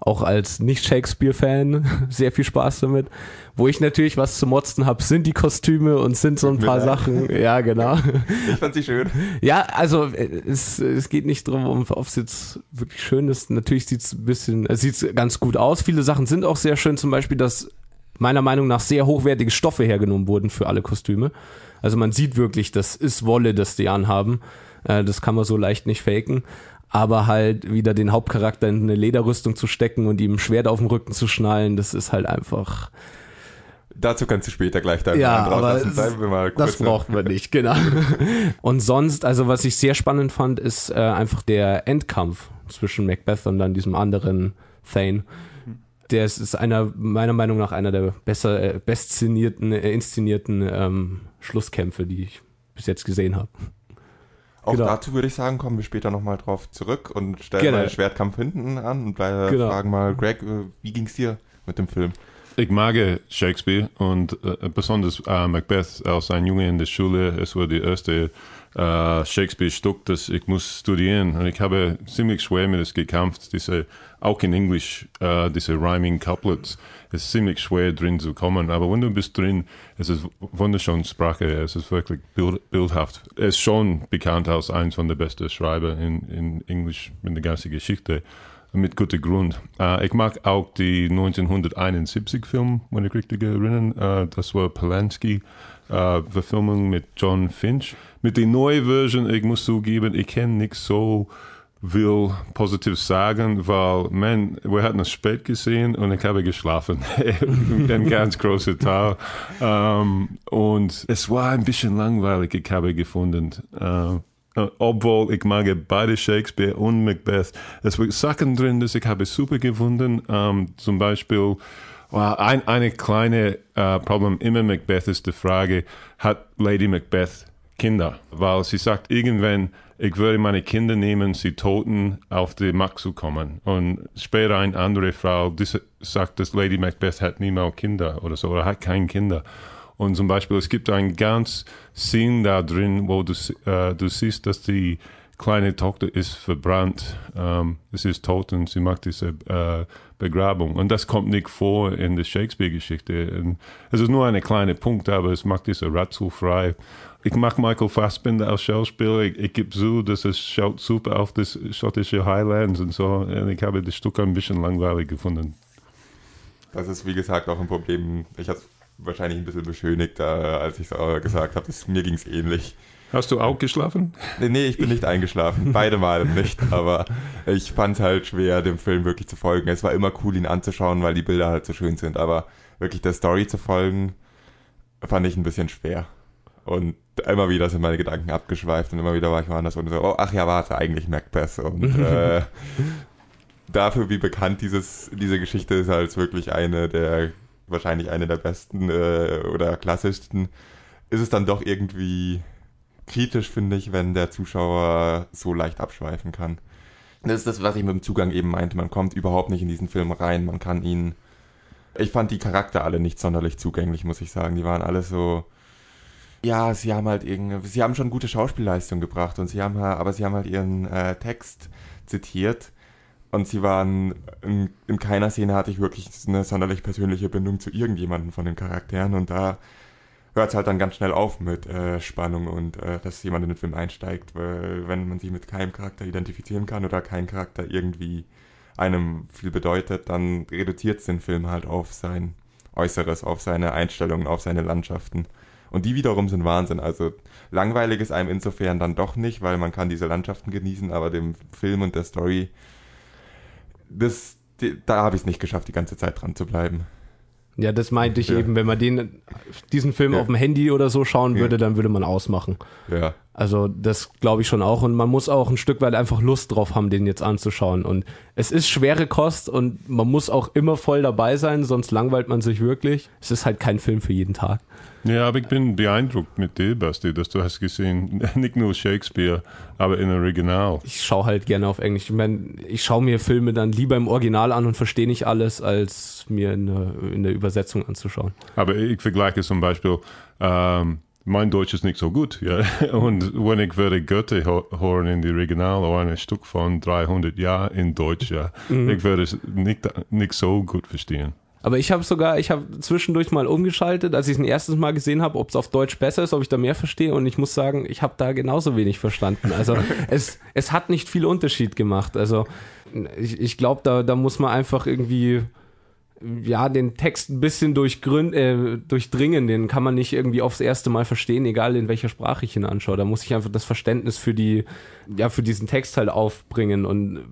S2: auch als Nicht-Shakespeare-Fan sehr viel Spaß damit. Wo ich natürlich was zu motzen habe, sind die Kostüme und sind so ein paar Sachen. Ja, genau.
S1: Ich fand sie schön.
S2: Ja, also es, es geht nicht darum, ob es jetzt wirklich schön ist. Natürlich sieht es ein bisschen, es sieht ganz gut aus. Viele Sachen sind auch sehr schön, zum Beispiel, dass meiner Meinung nach sehr hochwertige Stoffe hergenommen wurden für alle Kostüme. Also man sieht wirklich, das ist Wolle, das die anhaben. Äh, das kann man so leicht nicht faken. Aber halt wieder den Hauptcharakter in eine Lederrüstung zu stecken und ihm ein Schwert auf dem Rücken zu schnallen, das ist halt einfach.
S1: Dazu kannst du später gleich deinen
S2: ja, aber das, das braucht man nicht, genau. und sonst, also was ich sehr spannend fand, ist äh, einfach der Endkampf zwischen Macbeth und dann diesem anderen Thane der ist, ist einer, meiner Meinung nach, einer der besser, äh, bestszenierten, äh, inszenierten ähm, Schlusskämpfe, die ich bis jetzt gesehen habe.
S1: Auch genau. dazu würde ich sagen, kommen wir später nochmal drauf zurück und stellen genau. mal den Schwertkampf hinten an und genau. fragen mal, Greg, äh, wie ging es dir mit dem Film?
S3: Ich mag Shakespeare und äh, besonders äh, Macbeth als ein Junge in der Schule. Es war die erste äh, Shakespeare-Stück, das ich muss studieren und ich habe ziemlich schwer mit es gekämpft, diese auch in Englisch, äh, diese Rhyming Couplets, ist ziemlich schwer drin zu kommen. Aber wenn du bist drin, es ist wunderschöne Sprache, es ist wirklich bild, bildhaft. Er ist schon bekannt als eins von der besten Schreiber in, in Englisch in der ganzen Geschichte. Mit gutem Grund. Äh, ich mag auch die 1971 Film, wenn ich richtig erinnere. Äh, das war Polanski, äh, mit John Finch. Mit der neuen Version, ich muss zugeben, ich kenne nicht so will positiv sagen, weil man, wir hatten es spät gesehen und ich habe geschlafen. ein ganz großer Teil. Um, ähm, und es war ein bisschen langweilig, ich habe gefunden. Uh, obwohl ich mag beide Shakespeare und Macbeth. Es waren Sachen drin, die ich habe super gefunden. Um, ähm, zum Beispiel, well, ein eine kleine uh, Problem immer Macbeth ist die Frage, hat Lady Macbeth Kinder? Weil sie sagt irgendwann, ich würde meine Kinder nehmen, sie Toten auf die Macht zu kommen. Und später eine andere Frau die sagt, dass Lady Macbeth hat niemals Kinder oder so, oder hat keine Kinder. Und zum Beispiel, es gibt ein ganz Szene da drin, wo du, äh, du siehst, dass die kleine Tochter ist verbrannt, ähm, es ist tot und sie macht diese äh, Begrabung. Und das kommt nicht vor in der Shakespeare-Geschichte. Es ist nur ein kleiner Punkt, aber es macht diese Rätsel frei. Ich mag Michael Fassbinder als Schauspieler. Ich, ich gebe zu, dass es schaut super auf das schottische Highlands und so. Und ich habe das Stück ein bisschen langweilig gefunden.
S1: Das ist, wie gesagt, auch ein Problem. Ich habe es wahrscheinlich ein bisschen beschönigt, als ich es gesagt habe. Mir ging es ähnlich.
S3: Hast du auch geschlafen?
S1: Nee, ich bin nicht eingeschlafen. Beide Male nicht. Aber ich fand es halt schwer, dem Film wirklich zu folgen. Es war immer cool, ihn anzuschauen, weil die Bilder halt so schön sind. Aber wirklich der Story zu folgen, fand ich ein bisschen schwer. Und immer wieder sind meine Gedanken abgeschweift und immer wieder war ich woanders und so, oh, ach ja, warte, eigentlich Macbeth. Und äh, dafür, wie bekannt dieses, diese Geschichte ist, als wirklich eine der, wahrscheinlich eine der besten äh, oder klassischsten, ist es dann doch irgendwie kritisch, finde ich, wenn der Zuschauer so leicht abschweifen kann. Das ist das, was ich mit dem Zugang eben meinte. Man kommt überhaupt nicht in diesen Film rein. Man kann ihn. Ich fand die Charakter alle nicht sonderlich zugänglich, muss ich sagen. Die waren alle so Ja, sie haben halt irgendwie, sie haben schon gute Schauspielleistung gebracht und sie haben aber sie haben halt ihren äh, Text zitiert und sie waren in, in, keiner Szene hatte ich wirklich eine sonderlich persönliche Bindung zu irgendjemandem von den Charakteren und da hört es halt dann ganz schnell auf mit äh, Spannung und äh, dass jemand in den Film einsteigt, weil wenn man sich mit keinem Charakter identifizieren kann oder kein Charakter irgendwie einem viel bedeutet, dann reduziert es den Film halt auf sein Äußeres, auf seine Einstellungen, auf seine Landschaften. Und die wiederum sind Wahnsinn. Also langweilig ist einem insofern dann doch nicht, weil man kann diese Landschaften genießen, aber dem Film und der Story, das, die, da habe ich es nicht geschafft, die ganze Zeit dran zu bleiben.
S2: Ja, das meinte ich ja. eben, wenn man den, diesen Film ja. auf dem Handy oder so schauen würde, ja. dann würde man ausmachen.
S1: Ja.
S2: Also das glaube ich schon auch und man muss auch ein Stück weit einfach Lust drauf haben, den jetzt anzuschauen und es ist schwere Kost und man muss auch immer voll dabei sein, sonst langweilt man sich wirklich. Es ist halt kein Film für jeden Tag.
S3: Ja, aber ich bin beeindruckt mit dir, Basti, dass du hast gesehen, nicht nur Shakespeare, aber in Original.
S2: Ich schaue halt gerne auf Englisch. Ich meine, ich schaue mir Filme dann lieber im Original an und verstehe nicht alles, als mir in der, in der Übersetzung anzuschauen.
S3: Aber ich vergleiche zum Beispiel, ähm, mein Deutsch ist nicht so gut, ja. Und wenn ich würde Goethe hören in die Original oder ein Stück von 300 Jahren in Deutsch, ja, mhm. ich würde es nicht, nicht so gut verstehen.
S2: Aber ich habe sogar, ich habe zwischendurch mal umgeschaltet, als ich es ein erstes Mal gesehen habe, ob es auf Deutsch besser ist, ob ich da mehr verstehe. Und ich muss sagen, ich habe da genauso wenig verstanden. Also es, es hat nicht viel Unterschied gemacht. Also ich, ich glaube, da, da muss man einfach irgendwie ja, den Text ein bisschen äh, durchdringen, den kann man nicht irgendwie aufs erste Mal verstehen, egal in welcher Sprache ich ihn anschaue. Da muss ich einfach das Verständnis für die, ja, für diesen Text halt aufbringen und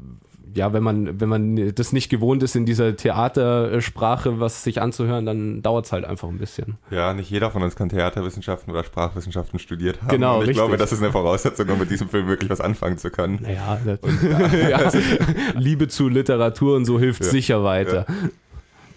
S2: ja, wenn man, wenn man das nicht gewohnt ist, in dieser Theatersprache was sich anzuhören, dann dauert es halt einfach ein bisschen.
S1: Ja, nicht jeder von uns kann Theaterwissenschaften oder Sprachwissenschaften studiert haben.
S2: Genau,
S1: Und ich
S2: richtig.
S1: glaube, das ist eine Voraussetzung, um mit diesem Film wirklich was anfangen zu können.
S2: Naja, das, ja, Liebe zu Literatur und so hilft ja, sicher weiter.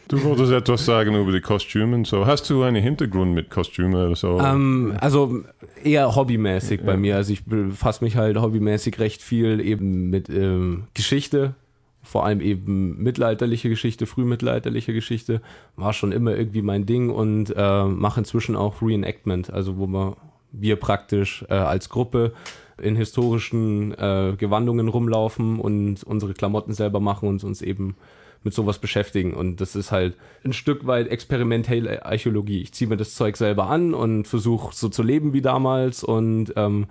S3: Du wolltest etwas sagen über die Kostüme. So, hast du einen Hintergrund mit Kostümen oder so?
S2: Ähm, also eher hobbymäßig ja. bei mir. Also ich befasse mich halt hobbymäßig recht viel eben mit ähm, Geschichte. Vor allem eben mittelalterliche Geschichte, frühmittelalterliche Geschichte. War schon immer irgendwie mein Ding und äh, mache inzwischen auch Reenactment. Also wo wir, wir praktisch äh, als Gruppe in historischen äh, Gewandungen rumlaufen und unsere Klamotten selber machen und uns eben mit sowas beschäftigen. Und das ist halt ein Stück weit experimentelle Archäologie. Ich ziehe mir das Zeug selber an und versuche so zu leben wie damals und ähm,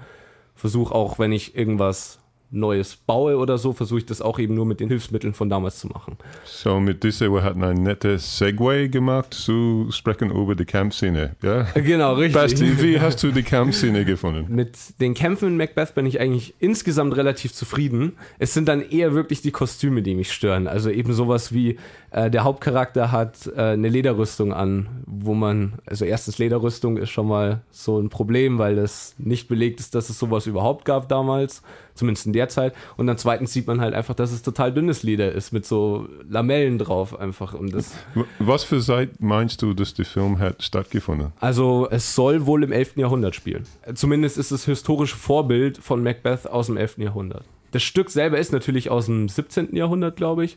S2: versuche auch, wenn ich irgendwas Neues baue oder so, versuche ich das auch eben nur mit den Hilfsmitteln von damals zu machen.
S3: So, mit dieser, wir hatten ein nettes Segway gemacht zu sprechen über die Kampfszene, ja?
S2: Genau, richtig.
S3: Basti, wie hast du die Kampfszene gefunden?
S2: Mit den Kämpfen in Macbeth bin ich eigentlich insgesamt relativ zufrieden. Es sind dann eher wirklich die Kostüme, die mich stören. Also eben sowas wie, äh, der Hauptcharakter hat äh, eine Lederrüstung an, wo man, also erstens Lederrüstung ist schon mal so ein Problem, weil es nicht belegt ist, dass es sowas überhaupt gab damals zumindest in der Zeit. Und dann zweitens sieht man halt einfach, dass es total dünnes Leder ist mit so Lamellen drauf einfach. Und das
S3: Was für Zeit meinst du, dass der Film hat stattgefunden?
S2: Also es soll wohl im 11. Jahrhundert spielen. Zumindest ist das historische Vorbild von Macbeth aus dem 11. Jahrhundert. Das Stück selber ist natürlich aus dem 17. Jahrhundert, glaube ich.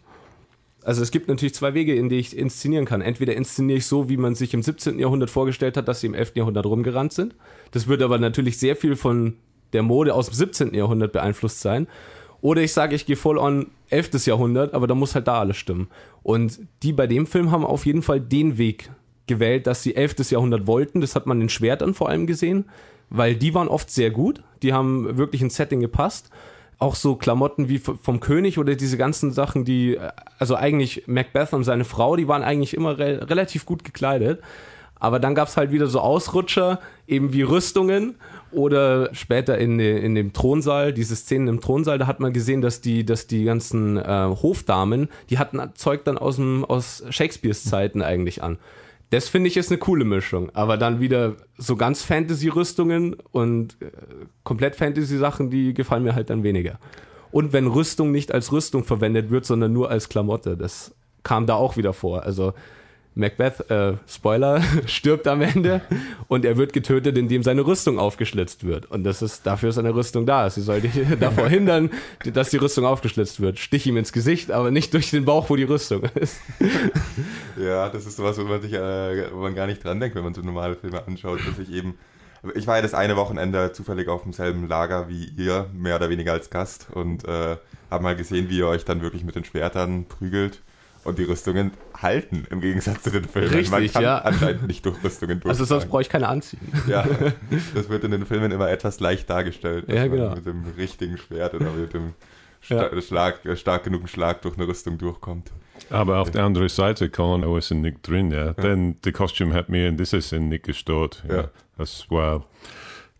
S2: Also es gibt natürlich zwei Wege, in die ich inszenieren kann. Entweder inszeniere ich so, wie man sich im 17. Jahrhundert vorgestellt hat, dass sie im 11. Jahrhundert rumgerannt sind. Das würde aber natürlich sehr viel von der Mode aus dem 17. Jahrhundert beeinflusst sein. Oder ich sage, ich gehe voll on 11. Jahrhundert, aber da muss halt da alles stimmen. Und die bei dem Film haben auf jeden Fall den Weg gewählt, dass sie 11. Jahrhundert wollten. Das hat man den Schwertern vor allem gesehen, weil die waren oft sehr gut. Die haben wirklich ins Setting gepasst. Auch so Klamotten wie vom König oder diese ganzen Sachen, die, also eigentlich Macbeth und seine Frau, die waren eigentlich immer re relativ gut gekleidet. Aber dann gab es halt wieder so Ausrutscher, eben wie Rüstungen oder später in, in dem Thronsaal, diese Szenen im Thronsaal, da hat man gesehen, dass die, dass die ganzen äh, Hofdamen, die hatten Zeug dann aus, aus Shakespeares Zeiten eigentlich an. Das finde ich ist eine coole Mischung. Aber dann wieder so ganz Fantasy-Rüstungen und äh, komplett Fantasy-Sachen, die gefallen mir halt dann weniger. Und wenn Rüstung nicht als Rüstung verwendet wird, sondern nur als Klamotte, das kam da auch wieder vor. Also Macbeth, äh, Spoiler, stirbt am Ende und er wird getötet, indem seine Rüstung aufgeschlitzt wird. Und das ist, dafür ist seine Rüstung da. Sie soll dich davor hindern, dass die Rüstung aufgeschlitzt wird. Stich ihm ins Gesicht, aber nicht durch den Bauch, wo die Rüstung ist.
S1: Ja, das ist sowas, wo man sich, äh, wo man gar nicht dran denkt, wenn man so normale Filme anschaut, dass sich eben ich war ja das eine Wochenende zufällig auf demselben Lager wie ihr, mehr oder weniger als Gast und äh, habe mal gesehen, wie ihr euch dann wirklich mit den Schwertern prügelt. Und die Rüstungen halten im Gegensatz zu den Filmen.
S2: Richtig,
S1: Man kann
S2: ja.
S1: anscheinend nicht durch Rüstungen durch.
S2: Also sonst brauche ich keine anziehen.
S1: Ja, das wird in den Filmen immer etwas leicht dargestellt.
S2: Ja, genau.
S1: Mit dem richtigen Schwert oder mit dem sta Schlag, äh, stark genugen Schlag durch eine Rüstung durchkommt.
S3: Aber auf der anderen Seite, Colin, da ist nicht drin, ja. Denn der Kostüm hat mir in dieser Szene nicht gestört. Ja.
S1: Ja.
S3: Das war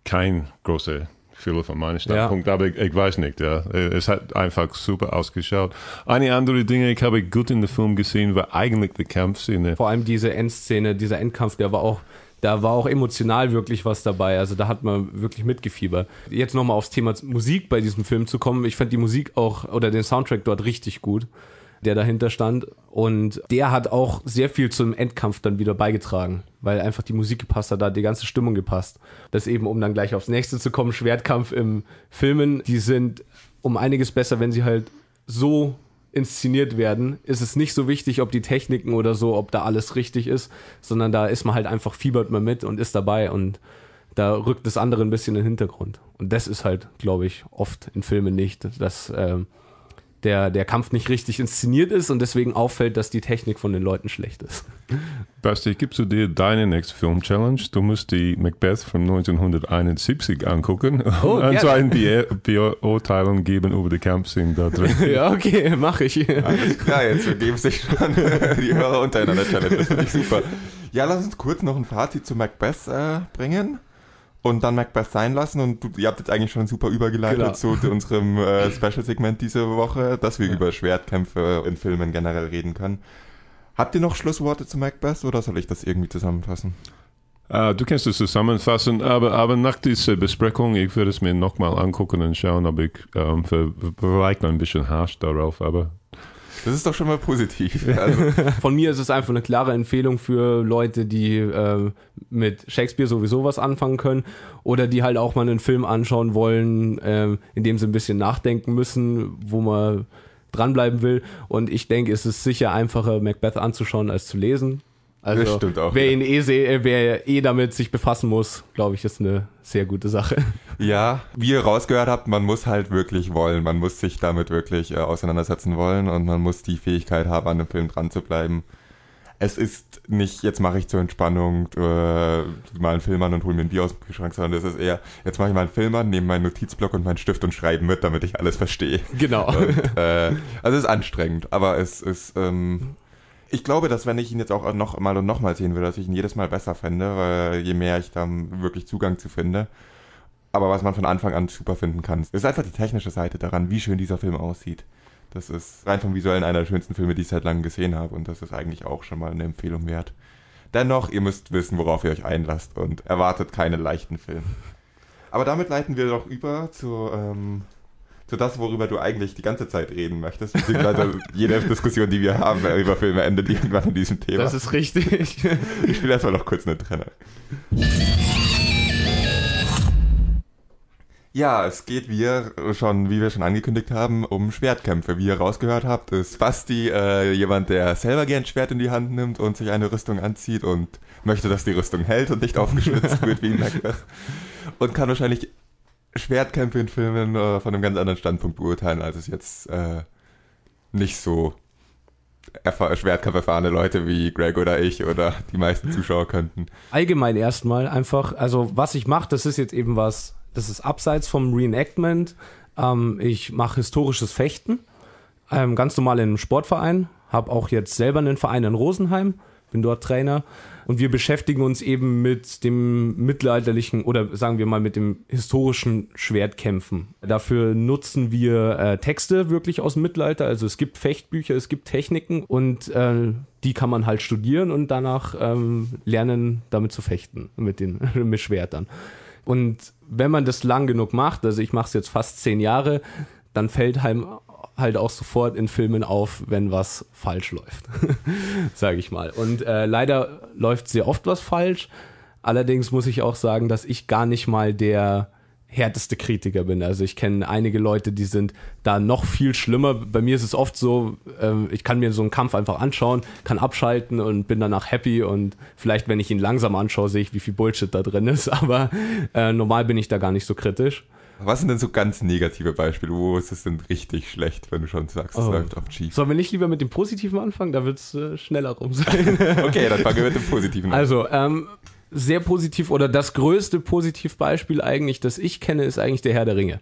S3: kein großer Fehler von meinem Standpunkt, aber ich, ich weiß nicht, ja. Es hat einfach super ausgeschaut. Eine andere Dinge, ich habe gut in den Film gesehen, war eigentlich die Kampfszene.
S2: Vor allem diese Endszene, dieser Endkampf, der war auch, da war auch emotional wirklich was dabei. Also da hat man wirklich mitgefiebert. Jetzt nochmal aufs Thema Musik bei diesem Film zu kommen. Ich fand die Musik auch oder den Soundtrack dort richtig gut, der dahinter stand. Und der hat auch sehr viel zum Endkampf dann wieder beigetragen, weil einfach die Musik gepasst hat, da die ganze Stimmung gepasst. Das eben, um dann gleich aufs nächste zu kommen, Schwertkampf im Filmen, die sind um einiges besser, wenn sie halt so inszeniert werden, ist es nicht so wichtig, ob die Techniken oder so, ob da alles richtig ist, sondern da ist man halt einfach, fiebert man mit und ist dabei und da rückt das andere ein bisschen in den Hintergrund. Und das ist halt, glaube ich, oft in Filmen nicht, dass ähm, der, der Kampf nicht richtig inszeniert ist und deswegen auffällt, dass die Technik von den Leuten schlecht ist.
S3: Basti, ich gebe zu dir deine nächste Film-Challenge. Du musst die Macbeth von 1971 angucken
S2: Oh,
S3: und so eine Be Beurteilung geben über die Kampfszene da drin.
S2: ja, okay, mache ich.
S1: Alles klar, jetzt vergeben sich schon die Hörer untereinander Challenge. Das finde ich super. Ja, lass uns kurz noch ein Fazit zu Macbeth äh, bringen und dann Macbeth sein lassen. Und du, ihr habt jetzt eigentlich schon super übergeleitet
S2: Genau.
S1: zu unserem äh, Special-Segment diese Woche, dass wir
S2: Ja.
S1: über Schwertkämpfe in Filmen generell reden können. Habt ihr noch Schlussworte zu Macbeth oder soll ich das irgendwie zusammenfassen?
S3: Äh, du kannst es zusammenfassen, aber, aber nach dieser Besprechung, ich werde es mir nochmal angucken und schauen, ob ich ähm, vielleicht ein bisschen Hasch darauf, aber
S1: Das ist doch schon mal positiv. Also,
S2: Von mir ist es einfach eine klare Empfehlung für Leute, die äh, mit Shakespeare sowieso was anfangen können oder die halt auch mal einen Film anschauen wollen, äh, in dem sie ein bisschen nachdenken müssen, wo man dranbleiben will. Und ich denke, es ist sicher einfacher, Macbeth anzuschauen, als zu lesen. Also,
S1: Das stimmt auch,
S2: wer ihn eh, äh, wer eh damit sich befassen muss, glaube ich, ist eine sehr gute Sache.
S1: Ja, wie ihr rausgehört habt, man muss halt wirklich wollen. Man muss sich damit wirklich äh, auseinandersetzen wollen und man muss die Fähigkeit haben, an dem Film dran zu bleiben. Es ist nicht, jetzt mache ich zur Entspannung äh, mal einen Film an und hole mir ein Bier aus dem Kühlschrank, sondern es ist eher, jetzt mache ich mal einen Film an, nehme meinen Notizblock und meinen Stift und schreibe mit, damit ich alles verstehe.
S2: Genau.
S1: Und, äh, also es ist anstrengend, aber es ist, ähm, ich glaube, dass wenn ich ihn jetzt auch noch mal und noch mal sehen würde, dass ich ihn jedes Mal besser fände, weil je mehr ich dann wirklich Zugang zu finde. Aber was man von Anfang an super finden kann, ist einfach die technische Seite daran, wie schön dieser Film aussieht. Das ist rein vom Visuellen einer der schönsten Filme, die ich seit langem gesehen habe und das ist eigentlich auch schon mal eine Empfehlung wert. Dennoch, ihr müsst wissen, worauf ihr euch einlasst und erwartet keinen leichten Film. Aber damit leiten wir doch über zu, ähm, zu das, worüber du eigentlich die ganze Zeit reden möchtest. Beziehungsweise jede Diskussion, die wir haben über Filme, endet irgendwann in diesem Thema.
S2: Das ist richtig.
S1: ich spiele erstmal noch kurz eine Trenner. Ja, es geht, wie, ihr schon, wie wir schon angekündigt haben, um Schwertkämpfe. Wie ihr rausgehört habt, ist Basti äh, jemand, der selber gern Schwert in die Hand nimmt und sich eine Rüstung anzieht und möchte, dass die Rüstung hält und nicht aufgeschlitzt wird wie in Macbeth. Und kann wahrscheinlich Schwertkämpfe in Filmen äh, von einem ganz anderen Standpunkt beurteilen, als es jetzt äh, nicht so erfahr- Schwertkampf erfahrene Leute wie Greg oder ich oder die meisten Zuschauer könnten.
S2: allgemein erstmal einfach, also was ich mache, das ist jetzt eben was, das ist abseits vom Reenactment. Ähm, ich mache historisches Fechten, ähm, ganz normal in einem Sportverein, habe auch jetzt selber einen Verein in Rosenheim, bin dort Trainer und wir beschäftigen uns eben mit dem mittelalterlichen oder sagen wir mal mit dem historischen Schwertkämpfen. Dafür nutzen wir äh, Texte wirklich aus dem Mittelalter, also es gibt Fechtbücher, es gibt Techniken und äh, die kann man halt studieren und danach ähm, lernen, damit zu fechten mit den mit Schwertern. Und wenn man das lang genug macht, also ich mache es jetzt fast zehn Jahre, dann fällt halt, halt auch sofort in Filmen auf, wenn was falsch läuft, sage ich mal. Und äh, leider läuft sehr oft was falsch. Allerdings muss ich auch sagen, dass ich gar nicht mal der härteste Kritiker bin. Also ich kenne einige Leute, die sind da noch viel schlimmer. Bei mir ist es oft so, äh, ich kann mir so einen Kampf einfach anschauen, kann abschalten und bin danach happy und vielleicht, wenn ich ihn langsam anschaue, sehe ich, wie viel Bullshit da drin ist. Aber äh, normal bin ich da gar nicht so kritisch.
S1: Was sind denn so ganz negative Beispiele? Wo ist es denn richtig schlecht, wenn du schon sagst, es
S2: Oh.
S1: läuft auf schief?
S2: Sollen wir nicht lieber mit dem Positiven anfangen? Da wird es äh, schneller rum sein.
S1: Okay, dann fangen wir mit dem Positiven an.
S2: Also, ähm, sehr positiv oder das größte Positivbeispiel eigentlich, das ich kenne, ist eigentlich der Herr der Ringe.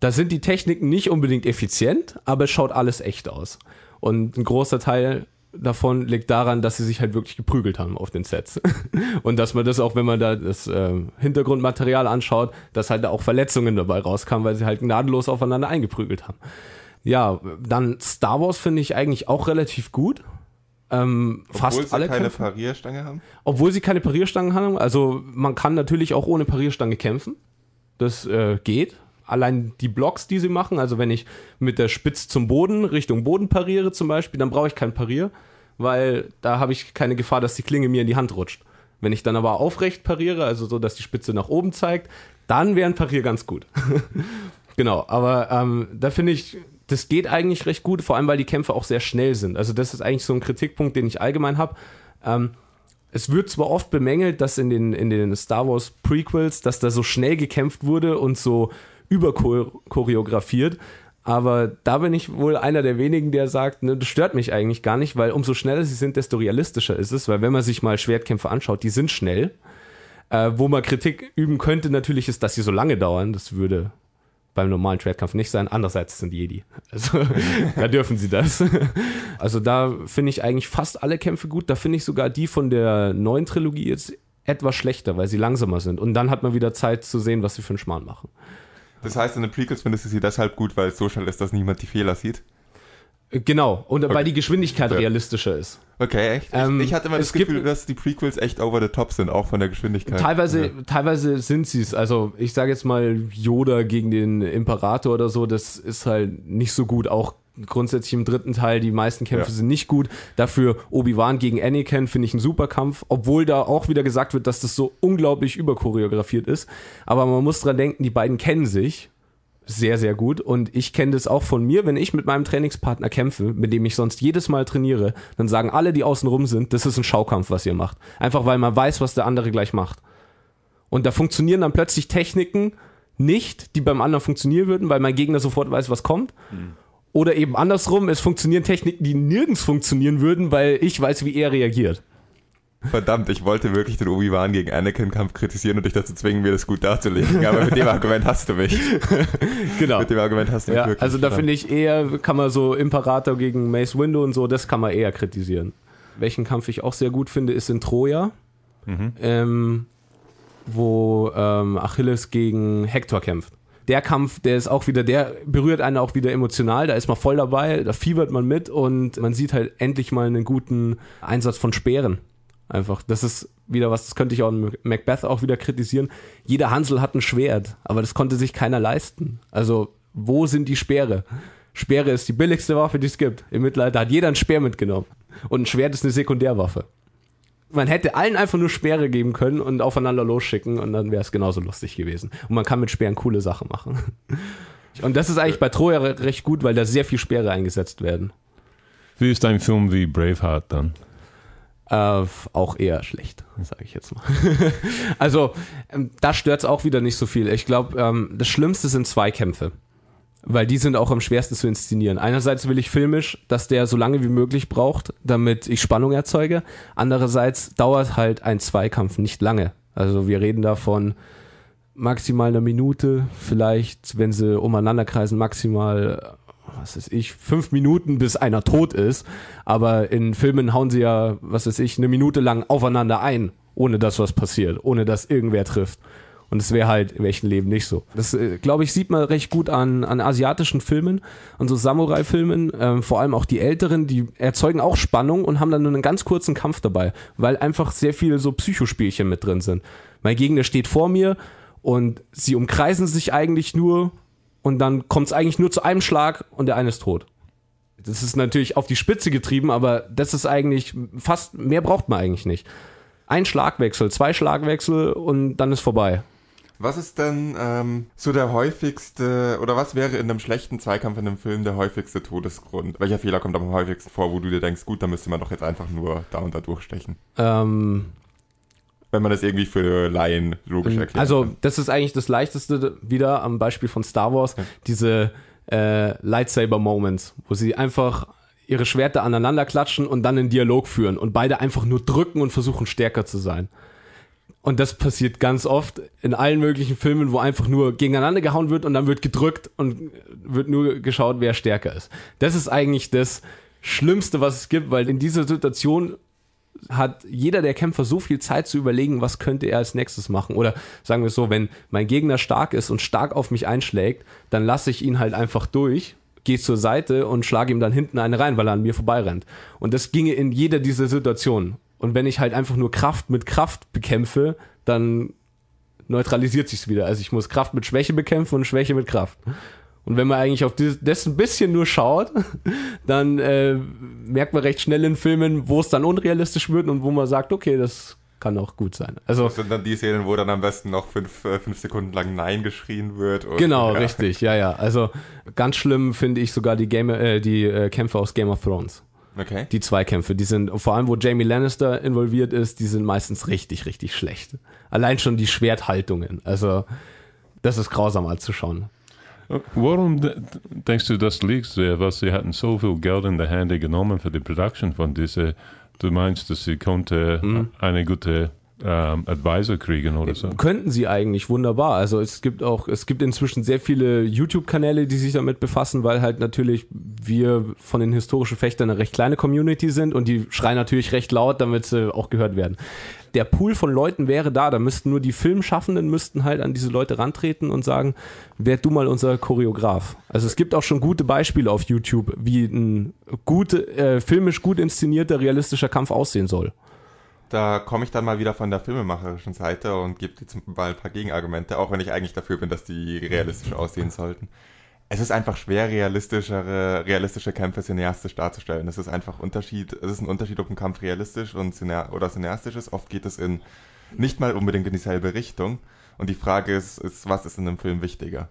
S2: Da sind die Techniken nicht unbedingt effizient, aber es schaut alles echt aus. Und ein großer Teil davon liegt daran, dass sie sich halt wirklich geprügelt haben auf den Sets. Und dass man das auch, wenn man da das ähm, Hintergrundmaterial anschaut, dass halt da auch Verletzungen dabei rauskamen, weil sie halt gnadenlos aufeinander eingeprügelt haben. Ja, dann Star Wars finde ich eigentlich auch relativ gut. Ähm, fast
S1: Obwohl sie
S2: alle
S1: keine
S2: Kämpfe.
S1: Parierstange haben?
S2: Obwohl sie keine Parierstangen haben. Also man kann natürlich auch ohne Parierstange kämpfen. Das äh, geht. Allein die Blocks, die sie machen, also wenn ich mit der Spitz zum Boden Richtung Boden pariere zum Beispiel, dann brauche ich kein Parier, weil da habe ich keine Gefahr, dass die Klinge mir in die Hand rutscht. Wenn ich dann aber aufrecht pariere, also so, dass die Spitze nach oben zeigt, dann wäre ein Parier ganz gut. genau, aber ähm, da finde ich, das geht eigentlich recht gut, vor allem weil die Kämpfe auch sehr schnell sind. Also das ist eigentlich so ein Kritikpunkt, den ich allgemein habe. Ähm, es wird zwar oft bemängelt, dass in den, in den Star Wars Prequels, dass da so schnell gekämpft wurde und so überchoreografiert, aber da bin ich wohl einer der wenigen, der sagt, ne, das stört mich eigentlich gar nicht, weil umso schneller sie sind, desto realistischer ist es, weil wenn man sich mal Schwertkämpfe anschaut, die sind schnell. Äh, wo man Kritik üben könnte natürlich ist, dass sie so lange dauern. Das würde beim normalen Schwertkampf nicht sein. Andererseits sind Jedi. Also da dürfen sie das. Also da finde ich eigentlich fast alle Kämpfe gut. Da finde ich sogar die von der neuen Trilogie jetzt etwas schlechter, weil sie langsamer sind. Und dann hat man wieder Zeit zu sehen, was sie für einen Schmarrn machen.
S1: Das heißt, in den Prequels findest du sie deshalb gut, weil es so schnell ist, dass niemand die Fehler sieht?
S2: Äh, Genau. Und weil
S1: Okay.
S2: die Geschwindigkeit
S1: Ja.
S2: realistischer ist.
S1: Okay, echt?
S2: Ähm,
S1: ich, ich hatte immer das Gefühl,
S2: gibt-
S1: dass die Prequels echt over the top sind, auch von der Geschwindigkeit.
S2: Teilweise,
S1: Ja.
S2: teilweise sind sie es. Also ich sage jetzt mal Yoda gegen den Imperator oder so, das ist halt nicht so gut. Auch grundsätzlich im dritten Teil, die meisten Kämpfe
S1: Ja.
S2: sind nicht gut. Dafür Obi-Wan gegen Anakin finde ich ein super Kampf, obwohl da auch wieder gesagt wird, dass das so unglaublich überchoreografiert ist. Aber man muss dran denken, die beiden kennen sich sehr, sehr gut. Und ich kenne das auch von mir, wenn ich mit meinem Trainingspartner kämpfe, mit dem ich sonst jedes Mal trainiere, dann sagen alle, die außen rum sind, das ist ein Schaukampf, was ihr macht. Einfach weil man weiß, was der andere gleich macht. Und da funktionieren dann plötzlich Techniken nicht, die beim anderen funktionieren würden, weil mein Gegner sofort weiß, was kommt. Oder eben andersrum, es funktionieren Techniken, die nirgends funktionieren würden, weil ich weiß, wie er reagiert.
S1: Verdammt, ich wollte wirklich den Obi-Wan gegen Anakin-Kampf kritisieren und dich dazu zwingen, mir das gut darzulegen. Aber mit dem Argument hast du mich.
S2: Genau.
S1: Mit dem Argument hast du mich
S2: Ja,
S1: wirklich.
S2: also da finde ich eher, kann man so Imperator gegen Mace Windu und so, das kann man eher kritisieren. Welchen Kampf ich auch sehr gut finde, ist in Troja, ähm, wo ähm, Achilles gegen Hector kämpft. Der Kampf, der ist auch wieder, der berührt einen auch wieder emotional, da ist man voll dabei, da fiebert man mit und man sieht halt endlich mal einen guten Einsatz von Speeren. Einfach, das ist wieder was, das könnte ich auch in Macbeth auch wieder kritisieren. Jeder Hansel hat ein Schwert, aber das konnte sich keiner leisten. Also, wo sind die Speere? Speere ist die billigste Waffe, die es gibt. Im Mittelalter hat jeder ein Speer mitgenommen. Und ein Schwert ist eine Sekundärwaffe. Man hätte allen einfach nur Speere geben können und aufeinander losschicken und dann wäre es genauso lustig gewesen. Und man kann mit Speeren coole Sachen machen. Und das ist eigentlich bei Troja re- recht gut, weil da sehr viel Speere eingesetzt werden.
S3: Wie ist ein Film wie Braveheart dann?
S2: Äh, auch eher schlecht, sage ich jetzt mal. also, ähm, da stört es auch wieder nicht so viel. Ich glaube, ähm, das Schlimmste sind Zweikämpfe. Weil die sind auch am schwersten zu inszenieren. Einerseits will ich filmisch, dass der so lange wie möglich braucht, damit ich Spannung erzeuge. Andererseits dauert halt ein Zweikampf nicht lange. Also wir reden davon maximal eine Minute, vielleicht, wenn sie umeinander kreisen, maximal, was weiß ich, fünf Minuten, bis einer tot ist. Aber in Filmen hauen sie ja, was weiß ich, eine Minute lang aufeinander ein, ohne dass was passiert, ohne dass irgendwer trifft. Und es wäre halt im echten Leben nicht so. Das, äh, glaube ich, sieht man recht gut an, an asiatischen Filmen, an so Samurai-Filmen, ähm, vor allem auch die älteren, die erzeugen auch Spannung und haben dann nur einen ganz kurzen Kampf dabei, weil einfach sehr viele so Psychospielchen mit drin sind. Mein Gegner steht vor mir und sie umkreisen sich eigentlich nur und dann kommt es eigentlich nur zu einem Schlag und der eine ist tot. Das ist natürlich auf die Spitze getrieben, aber das ist eigentlich fast, mehr braucht man eigentlich nicht. Ein Schlagwechsel, zwei Schlagwechsel und dann ist vorbei.
S1: Was ist denn ähm, so der häufigste, oder was wäre in einem schlechten Zweikampf in einem Film der häufigste Todesgrund? Welcher Fehler kommt am häufigsten vor, wo du dir denkst, gut, da müsste man doch jetzt einfach nur da und da durchstechen?
S2: Ähm,
S1: Wenn man das irgendwie für Laien logisch erklärt.
S2: also, das ist eigentlich das Leichteste wieder am Beispiel von Star Wars, diese äh, Lightsaber-Moments, wo sie einfach ihre Schwerter aneinander klatschen und dann einen Dialog führen und beide einfach nur drücken und versuchen stärker zu sein. Und das passiert ganz oft in allen möglichen Filmen, wo einfach nur gegeneinander gehauen wird und dann wird gedrückt und wird nur geschaut, wer stärker ist. Das ist eigentlich das Schlimmste, was es gibt, weil in dieser Situation hat jeder der Kämpfer so viel Zeit zu überlegen, was könnte er als nächstes machen. Oder sagen wir es so, wenn mein Gegner stark ist und stark auf mich einschlägt, dann lasse ich ihn halt einfach durch, gehe zur Seite und schlage ihm dann hinten eine rein, weil er an mir vorbeirennt. Und das ginge in jeder dieser Situationen. Und wenn ich halt einfach nur Kraft mit Kraft bekämpfe, dann neutralisiert sich's wieder. Also ich muss Kraft mit Schwäche bekämpfen und Schwäche mit Kraft. Und wenn man eigentlich auf das, ein bisschen nur schaut, dann äh, merkt man recht schnell in Filmen, wo es dann unrealistisch wird und wo man sagt, okay, das kann auch gut sein. Also
S1: das sind dann die Szenen, wo dann am besten noch fünf, äh, fünf Sekunden lang Nein geschrien wird. Und,
S2: genau,
S1: ja.
S2: richtig, ja, ja. Also ganz schlimm finde ich sogar die, Game, äh, die äh, Kämpfe aus Game of Thrones.
S1: Okay.
S2: Die Zweikämpfe, die sind, vor allem wo Jamie Lannister involviert ist, die sind meistens richtig, richtig schlecht. Allein schon die Schwerthaltungen. Also, das ist grausam anzuschauen.
S3: Warum de- denkst du, das liegt sehr? Was sie hatten so viel Geld in der Hand genommen für die Production von dieser. Du meinst, dass sie konnte eine gute ähm, Advisor kriegen oder so?
S2: Könnten sie eigentlich wunderbar. Also es gibt auch, es gibt inzwischen sehr viele YouTube-Kanäle, die sich damit befassen, weil halt natürlich wir von den historischen Fechtern eine recht kleine Community sind und die schreien natürlich recht laut, damit sie auch gehört werden. Der Pool von Leuten wäre da, da müssten nur die Filmschaffenden müssten halt an diese Leute rantreten und sagen, werd du mal unser Choreograf. Also es gibt auch schon gute Beispiele auf YouTube, wie ein gute, äh, filmisch gut inszenierter, realistischer Kampf aussehen soll.
S1: Da komme ich dann mal wieder von der filmemacherischen Seite und gebe jetzt mal ein paar Gegenargumente, auch wenn ich eigentlich dafür bin, dass die realistisch aussehen sollten. Es ist einfach schwer, realistischere, realistische Kämpfe cineastisch darzustellen. Es ist einfach Unterschied, es ist ein Unterschied, ob ein Kampf realistisch und cinea oder cineastisch ist. Oft geht es in nicht mal unbedingt in dieselbe Richtung. Und die Frage ist, ist, was ist in einem Film wichtiger?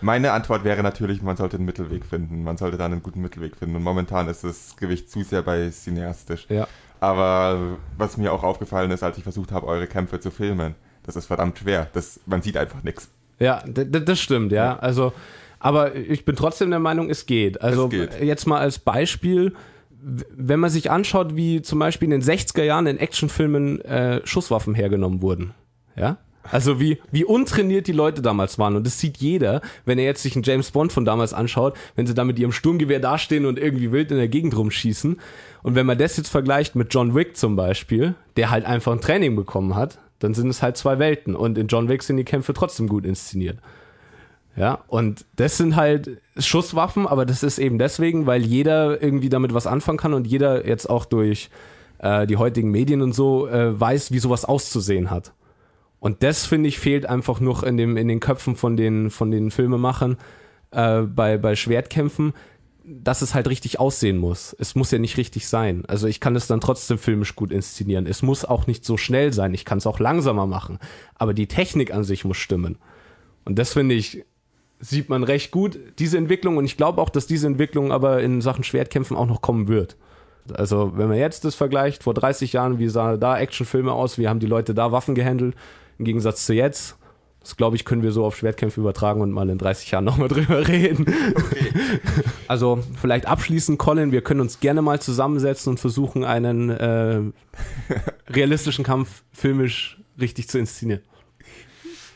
S1: Meine Antwort wäre natürlich, man sollte einen Mittelweg finden. Man sollte dann einen guten Mittelweg finden. Und momentan ist das Gewicht zu sehr bei cineastisch.
S2: Ja.
S1: Aber was mir auch aufgefallen ist, als ich versucht habe, eure Kämpfe zu filmen, das ist verdammt schwer. Das, man sieht einfach nichts.
S2: Ja, das stimmt, ja. Also, aber ich bin trotzdem der Meinung, es geht. Also
S1: Es geht.
S2: jetzt mal als Beispiel, wenn man sich anschaut, wie zum Beispiel in den 60er Jahren in Actionfilmen äh, Schusswaffen hergenommen wurden. Ja. Also wie, wie untrainiert die Leute damals waren. Und das sieht jeder, wenn er jetzt sich einen James Bond von damals anschaut, wenn sie da mit ihrem Sturmgewehr dastehen und irgendwie wild in der Gegend rumschießen. Und wenn man das jetzt vergleicht mit John Wick zum Beispiel, der halt einfach ein Training bekommen hat, dann sind es halt zwei Welten. Und in John Wick sind die Kämpfe trotzdem gut inszeniert. Ja, und das sind halt Schusswaffen, aber das ist eben deswegen, weil jeder irgendwie damit was anfangen kann und jeder jetzt auch durch äh, die heutigen Medien und so äh, weiß, wie sowas auszusehen hat. Und das, finde ich, fehlt einfach noch in, dem, in den Köpfen von den, von den Filmemachern äh, bei, bei Schwertkämpfen, dass es halt richtig aussehen muss. Es muss ja nicht richtig sein. Also ich kann es dann trotzdem filmisch gut inszenieren. Es muss auch nicht so schnell sein. Ich kann es auch langsamer machen. Aber die Technik an sich muss stimmen. Und das finde ich, sieht man recht gut, diese Entwicklung. Und ich glaube auch, dass diese Entwicklung aber in Sachen Schwertkämpfen auch noch kommen wird. Also, wenn man jetzt das vergleicht, vor 30 Jahren, wie sahen da Actionfilme aus, wie haben die Leute da Waffen gehandelt, im Gegensatz zu jetzt, das glaube ich, können wir so auf Schwertkämpfe übertragen und mal in 30 Jahren nochmal drüber reden. Also, vielleicht abschließend, Colin, wir können uns gerne mal zusammensetzen und versuchen, einen äh, realistischen Kampf filmisch richtig zu inszenieren.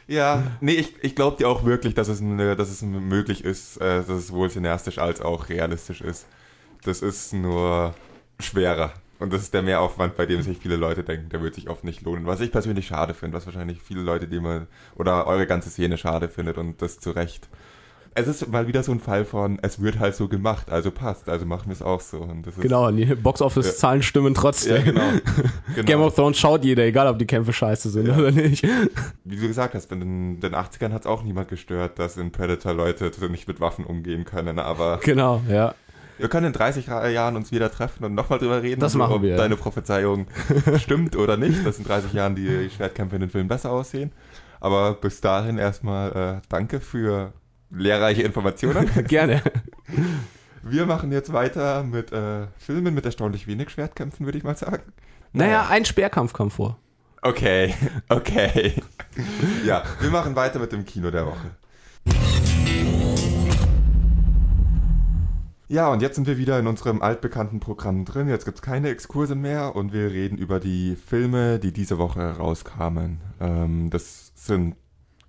S1: Ja, nee, ich, ich glaube dir auch wirklich, dass es, eine, dass es möglich ist, äh, dass es wohl cineastisch als auch realistisch ist. Das ist nur schwerer. Und das ist der Mehraufwand, bei dem sich viele Leute denken, der wird sich oft nicht lohnen. Was ich persönlich schade finde, was wahrscheinlich viele Leute, die man, oder eure ganze Szene schade findet und das zu Recht. Es ist mal wieder so ein Fall von, es wird halt so gemacht, also passt, also machen wir es auch so. Ist,
S2: Genau, die Box-Office-Zahlen stimmen trotzdem.
S1: Ja, genau. genau.
S2: Game of Thrones schaut jeder, egal ob die Kämpfe scheiße sind oder nicht.
S1: Wie du gesagt hast, in den, den 80ern hat es auch niemand gestört, dass in Predator Leute nicht mit Waffen umgehen können, aber
S2: Genau, ja.
S1: Wir können in 30 Ra- Jahren uns wieder treffen und nochmal drüber reden,
S2: Das machen
S1: ob
S2: wir,
S1: deine Prophezeiung stimmt oder nicht, dass in 30 Jahren die Schwertkämpfe in den Filmen besser aussehen. Aber bis dahin erstmal äh, danke für lehrreiche Informationen.
S2: Gerne.
S1: Wir machen jetzt weiter mit äh, Filmen mit erstaunlich wenig Schwertkämpfen, würde ich mal sagen.
S2: Naja, ein Speerkampf kam vor.
S1: Okay, okay. ja, wir machen weiter mit dem Kino der Woche. Ja, und jetzt sind wir wieder in unserem altbekannten Programm drin. Jetzt gibt es keine Exkurse mehr und wir reden über die Filme, die diese Woche rauskamen. Ähm, das sind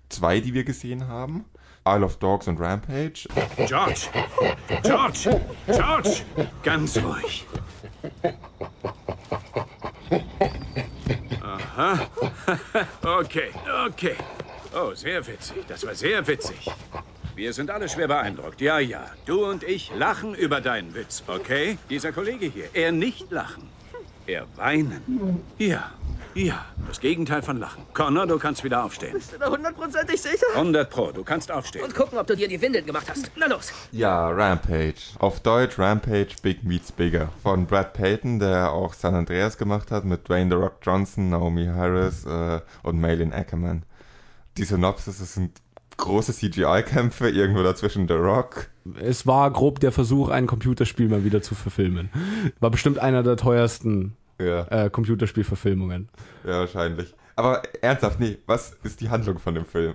S1: zwei, die wir gesehen haben. Isle of Dogs und Rampage.
S5: George! George! George! Ganz ruhig. Aha. Okay, okay. Oh, sehr witzig. Das war sehr witzig. Wir sind alle schwer beeindruckt. Ja, ja. Du und ich lachen über deinen Witz, okay? Dieser Kollege hier, er nicht lachen. Er weinen. Ja, ja. Das Gegenteil von lachen. Connor, du kannst wieder aufstehen.
S6: Bist du da hundertprozentig sicher?
S5: 100 Pro, du kannst aufstehen.
S6: Und gucken, ob du dir die Windeln gemacht hast. Na los.
S1: Ja, Rampage. Auf Deutsch Rampage Big Meets Bigger. Von Brad Payton, der auch San Andreas gemacht hat, mit Dwayne The Rock Johnson, Naomi Harris äh, und Malin Ackerman. Die Synopsis, sind große CGI-Kämpfe, irgendwo dazwischen The Rock.
S2: Es war grob der Versuch, ein Computerspiel mal wieder zu verfilmen. War bestimmt einer der teuersten
S1: Ja,
S2: äh, Computerspielverfilmungen.
S1: ja, wahrscheinlich. Aber ernsthaft, nee, was ist die Handlung von dem Film?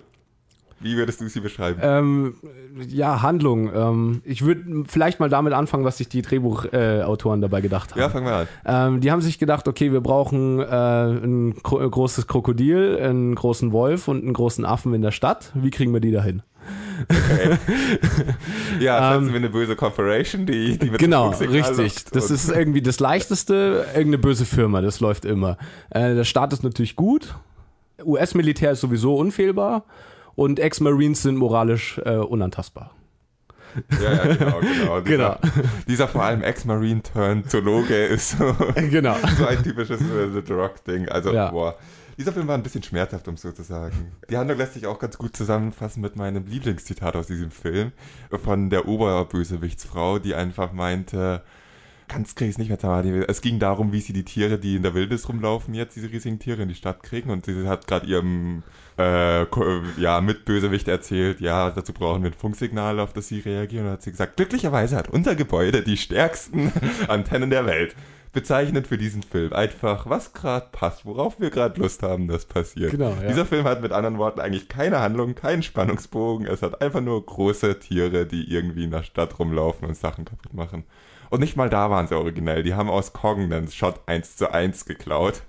S1: Wie würdest du sie beschreiben?
S2: Ähm, ja, Handlung. Ähm, ich würde vielleicht mal damit anfangen, was sich die Drehbuchautoren äh, dabei gedacht haben.
S1: ja, fangen wir an.
S2: Ähm, die haben sich gedacht, okay, wir brauchen äh, ein gro großes Krokodil, einen großen Wolf und einen großen Affen in der Stadt. Wie kriegen wir die dahin?
S1: Ja,
S2: Ähm,
S1: setzen wir eine böse Corporation, die, die mit
S2: Genau, richtig. Das ist irgendwie das Leichteste. Irgendeine böse Firma, das läuft immer. Äh, der Staat ist natürlich gut. US-Militär ist sowieso unfehlbar. Und Ex-Marines sind moralisch äh, unantastbar.
S1: Ja, ja, genau, genau. Dieser,
S2: Genau.
S1: dieser vor allem Ex-Marine-Turn-Zoologe ist so,
S2: Genau.
S1: so ein typisches äh, The Rock-Ding. Also,
S2: Ja.
S1: boah. Dieser Film war ein bisschen schmerzhaft, um es so zu sagen. Die Handlung lässt sich auch ganz gut zusammenfassen mit meinem Lieblingszitat aus diesem Film. Von der Oberbösewichtsfrau, die einfach meinte, ganz krieg ich es nicht mehr zusammen. Es ging darum, wie sie die Tiere, die in der Wildnis rumlaufen, jetzt diese riesigen Tiere in die Stadt kriegen. Und sie hat gerade ihrem äh, Ko- ja, Mitbösewicht erzählt, ja, dazu brauchen wir ein Funksignal, auf das sie reagieren. Und hat sie gesagt, glücklicherweise hat unser Gebäude die stärksten Antennen der Welt. Bezeichnend für diesen Film. Einfach, was gerade passt, worauf wir gerade Lust haben, das passiert.
S2: Genau, ja.
S1: Dieser Film hat mit anderen Worten eigentlich keine Handlung, keinen Spannungsbogen. Es hat einfach nur große Tiere, die irgendwie in der Stadt rumlaufen und Sachen kaputt machen. Und nicht mal da waren sie originell. Die haben aus Kong einen Shot 1 zu 1 geklaut.